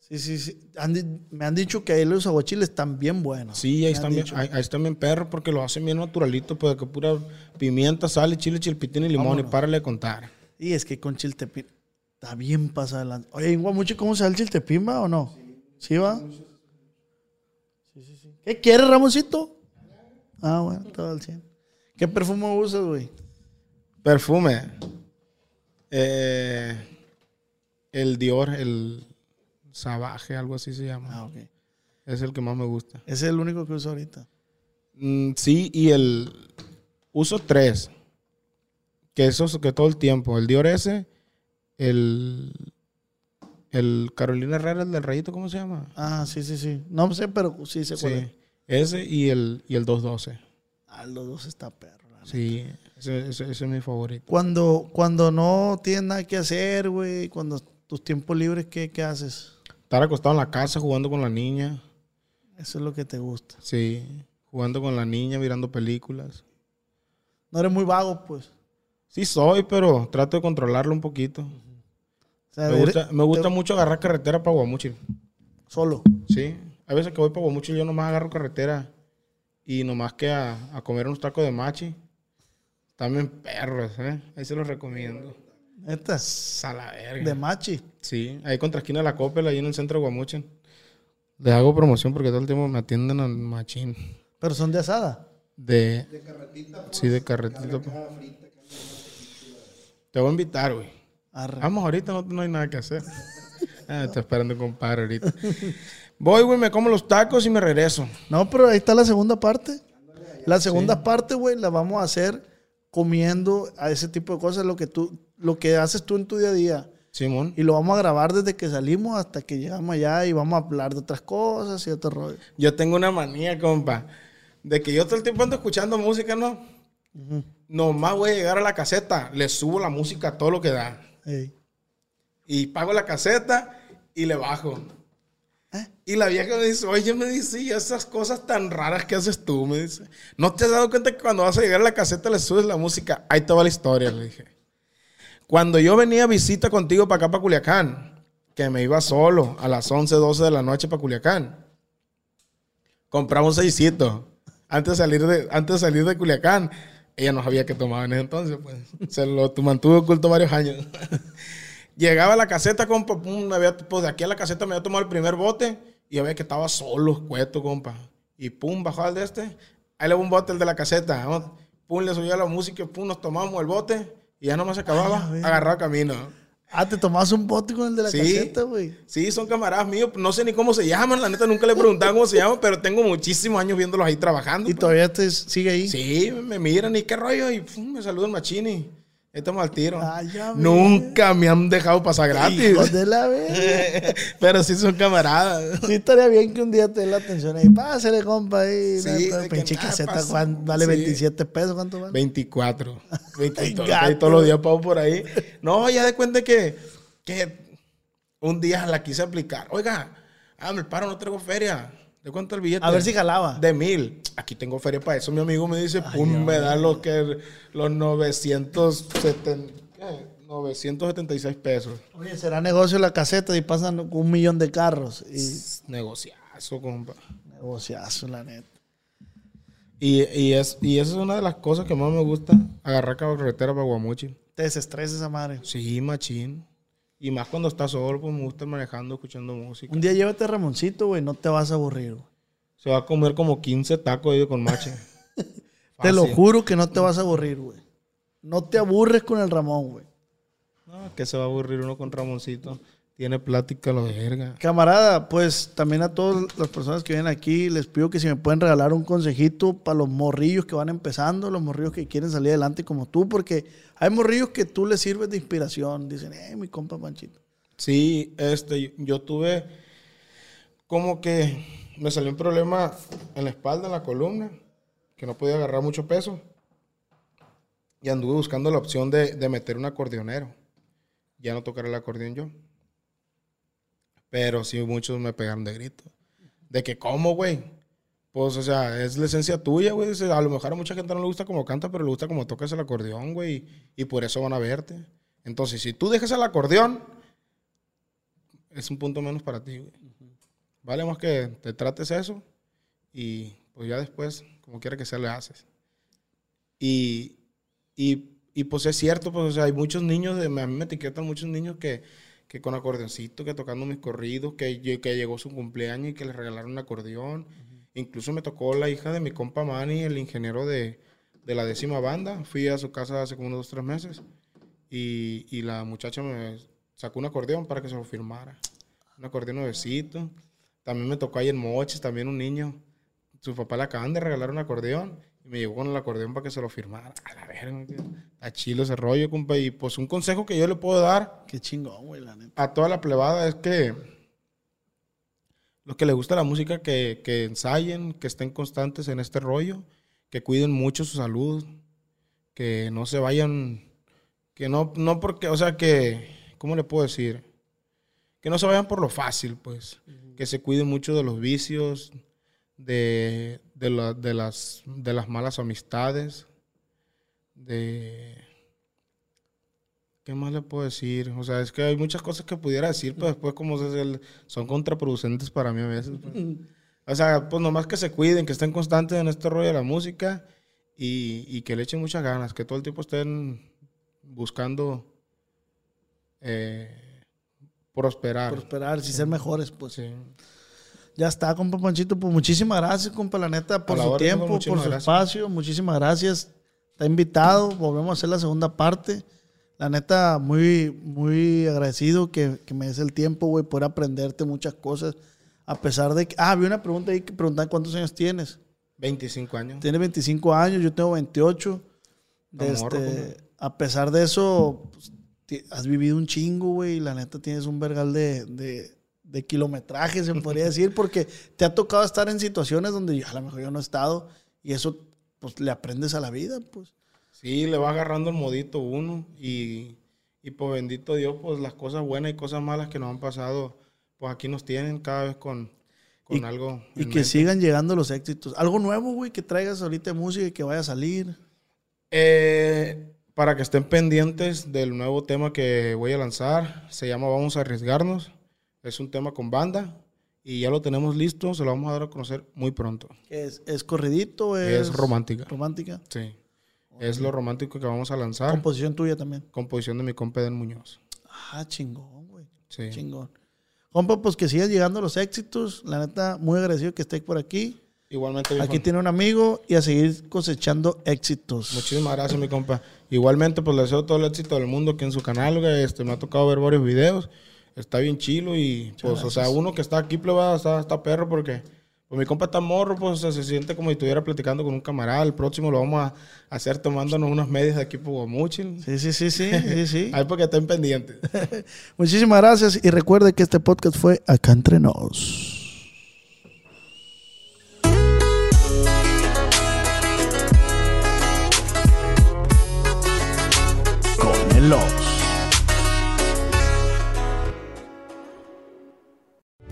Sí, sí, sí. Han me han dicho que ahí los aguachiles están bien buenos. Sí, ahí Me están, bien, ahí, ahí están bien perros porque lo hacen bien naturalito, pues que pura pimienta, sal, y chile, chilpitín y limón Vámonos. y párale de contar. Y es que con chiltepín está bien pasado adelante. Oye, en Guamuchi, ¿cómo se da el chiltepín, va o no? ¿Sí va? Sí, sí, sí. ¿Qué quieres, Ramoncito? Ah, bueno, todo al 100. ¿Qué perfume usas, güey? Perfume. Eh, el Dior, el Savage, algo así se llama. Ah, ok. Es el que más me gusta. Ese es el único que uso ahorita. Mm, sí, y el... Uso tres. Que esos que todo el tiempo. El Dior ese, el... El Carolina Herrera, el del rayito, ¿cómo se llama? Ah, sí, sí, sí. No sé, pero sí sé cuál es. Sí. Ese y el, y el 212. Ah, los dos está perro. Sí, ese, ese- ese es mi favorito. Cuando, cuando no tienes nada que hacer, güey, cuando tus tiempos libres, ¿qué, qué haces? Estar acostado en la casa jugando con la niña. Eso es lo que te gusta. Sí, jugando con la niña, mirando películas. No eres muy vago, pues. Sí soy, pero trato de controlarlo un poquito. O sea, Me gusta, me gusta mucho agarrar carretera para Guamuchil. Solo. Sí, hay veces que voy para Guamuchil yo nomás agarro carretera y nomás que a, a comer unos tacos de machi. También perros, ¿eh? Ahí se los recomiendo. Neta. A la verga. De machi. Sí, ahí contra esquina de la Coppel, ahí en el centro de Guamuchil. Les hago promoción porque todo el tiempo me atienden al machín. Pero son de asada. De. carretita. Sí, de carretita. pues. Te voy a invitar, güey. Arre. Vamos ahorita, no, no hay nada que hacer. (laughs) Ah, estoy esperando un compadre ahorita. Voy, güey, me como los tacos y me regreso. No, pero ahí está la segunda parte. La segunda parte, güey, la vamos a hacer comiendo a ese tipo de cosas, lo que tú, lo que haces tú en tu día a día. Simón. Y lo vamos a grabar desde que salimos hasta que llegamos allá y vamos a hablar de otras cosas y otro rollo. Yo tengo una manía, compa, de que yo todo el tiempo ando escuchando música, ¿no? Nomás voy a llegar a la caseta, le subo la música a todo lo que da. Ey. Y pago la caseta y le bajo. ¿Eh? Y la vieja me dice, oye, me dice, "Y esas cosas tan raras que haces tú, me dice. ¿No te has dado cuenta que cuando vas a llegar a la caseta le subes la música? Ahí te va la historia, le dije. Cuando yo venía a visita contigo para acá, para Culiacán, que me iba solo a las 11, 12 de la noche para Culiacán, compraba un seisito. Antes de salir de, antes de, salir de Culiacán, ella no sabía que tomaba en ese entonces, pues. Se lo tu- mantuve oculto varios años. (laughs) Llegaba a la caseta, compa, pum, me había, pues de aquí a la caseta me había tomado el primer bote y ya veía que estaba solo, escueto, compa. Y pum, bajaba el de este. Ahí le un bote, el de la caseta. Pum, le subía la música, pum, nos tomamos el bote y ya nomás se acababa. Ay, agarraba camino. Ah, te tomabas un bote con el de la Sí. caseta, güey. Sí, son camaradas míos. No sé ni cómo se llaman, la neta nunca le he preguntado cómo se llaman, pero tengo muchísimos años viéndolos ahí trabajando. Y pues. todavía te sigue ahí. Sí, me miran y qué rollo y pum, me saludan machini. Estamos al tiro. Ah. Nunca me han dejado pasar gratis. De la. (laughs) Pero sí son camaradas. Sí, estaría bien que un día te dé la atención ahí. Pásale, compa, ahí. Sí, Pinche caseta. Juan, vale Sí. 27 pesos. ¿Cuánto vale? 24. 24. Gato. ahí todos los días pago por ahí. No, ya de cuenta que, que un día la quise aplicar. Oiga, hágame el paro, no traigo feria. ¿De cuánto el billete? A ver si jalaba. De mil. Aquí tengo feria para eso. Mi amigo me dice, pum, me da lo que, los 970, ¿qué? 976 pesos. Oye, será negocio la caseta y pasan un millón de carros. Y Negociazo, compa. negociazo, la neta. Y, y, es, y esa es una de las cosas que más me gusta, agarrar carretera para Guamuchi. Te desestresa esa madre. Sí, machín. Y más cuando estás solo, pues me gusta manejando, escuchando música. Un día llévate a Ramoncito, güey. No te vas a aburrir, güey. Se va a comer como 15 tacos ahí con mache. (laughs) Te lo juro que no te vas a aburrir, güey. No te aburres con el Ramón, güey. No, que se va a aburrir uno con Ramoncito. Tiene plática lo de verga. Camarada, pues también a todas las personas que vienen aquí, les pido que si me pueden regalar un consejito para los morrillos que van empezando, los morrillos que quieren salir adelante como tú, porque hay morrillos que tú les sirves de inspiración. Dicen, eh, mi compa Panchito. Sí, este, yo tuve como que me salió un problema en la espalda, en la columna, que no podía agarrar mucho peso. Y anduve buscando la opción de, de meter un acordeonero. Ya no tocar el acordeón yo. Pero sí, muchos me pegaron de grito. De que, ¿cómo, güey? Pues, o sea, es la esencia tuya, güey. A lo mejor a mucha gente no le gusta como canta, pero le gusta como tocas el acordeón, güey. Y por eso van a verte. Entonces, si tú dejas el acordeón, es un punto menos para ti, güey. Vale más que te trates eso y pues ya después, como quiera que sea, le haces. Y, y, y, pues es cierto, pues o sea, hay muchos niños, de, a mí me etiquetan muchos niños que, que con acordeoncito, que tocando mis corridos, que, que llegó su cumpleaños y que le regalaron un acordeón. Incluso me tocó la hija de mi compa Manny, el ingeniero de, de la décima banda. Fui a su casa hace como unos dos, tres meses y, y la muchacha me sacó un acordeón para que se lo firmara. Un acordeón nuevecito. También me tocó ahí en Moches, también un niño. Su papá le acaban de regalar un acordeón y me llegó con el acordeón para que se lo firmara. A la verga, está chilo ese rollo, compa. Y pues un consejo que yo le puedo dar Qué chingón, güey, la neta. a toda la plebada es que los que les gusta la música, que, que ensayen, que estén constantes en este rollo, que cuiden mucho su salud, que no se vayan, que no, no porque, o sea, que, ¿cómo le puedo decir? Que no se vayan por lo fácil, pues, que se cuiden mucho de los vicios, de, de, la- de las, de las malas amistades, de... ¿Qué más le puedo decir? O sea, es que hay muchas cosas que pudiera decir, pero después como se- son contraproducentes para mí a veces. pues. O sea, pues nomás que se cuiden, que estén constantes en este rollo de la música y, y que le echen muchas ganas, que todo el tiempo estén buscando eh, prosperar. Prosperar, y ser mejores, pues. Sí. Ya está, compa Panchito. Pues muchísimas gracias, compa, la neta, por la su tiempo, por su gracias. espacio. Muchísimas gracias. Está invitado. Volvemos a hacer la segunda parte. La neta, muy, muy agradecido que, que me des el tiempo, güey, por aprenderte muchas cosas. A pesar de que. Ah, había una pregunta ahí que preguntaban cuántos años tienes. 25 años. Tienes 25 años, yo tengo 28. De Está morro, este, a pesar de eso, pues, has vivido un chingo, güey. Y la neta tienes un vergal de, de, de kilometraje, se podría (laughs) decir, porque te ha tocado estar en situaciones donde yo, a lo mejor yo no he estado. Y eso, pues, le aprendes a la vida, pues. Sí, le va agarrando el modito uno y, y pues bendito Dios, pues las cosas buenas y cosas malas que nos han pasado, pues aquí nos tienen cada vez con, con Y- algo. Y que mente. sigan llegando los éxitos. Algo nuevo, güey, que traigas ahorita de música y que vaya a salir. Eh, para que estén pendientes del nuevo tema que voy a lanzar, se llama Vamos a arriesgarnos. Es un tema con banda y ya lo tenemos listo, se lo vamos a dar a conocer muy pronto. ¿Es, es corridito? Es, Es romántica. Romántica. Sí. Es lo romántico que vamos a lanzar. Composición tuya también. Composición de mi compa Eden Muñoz. Ah, chingón, güey. Sí. Chingón. Compa, pues que sigas llegando los éxitos. La neta, muy agradecido que estés por aquí. Igualmente, Aquí viejo. tiene un amigo y a seguir cosechando éxitos. Muchísimas gracias, mi compa. Igualmente, pues le deseo todo el éxito del mundo aquí en su canal. Este, me ha tocado ver varios videos. Está bien chilo y, pues, o sea, uno que está aquí, pleba, está, está perro porque, pues, mi compa está morro, pues, o sea, se siente como si estuviera platicando con un camarada. El próximo lo vamos a hacer tomándonos unas medias de aquí por Guamuchil. Sí, sí, sí, sí, sí, sí. (laughs) Ahí porque estén pendientes. (laughs) Muchísimas gracias y recuerde que este podcast fue Acá Entre Nos. Con el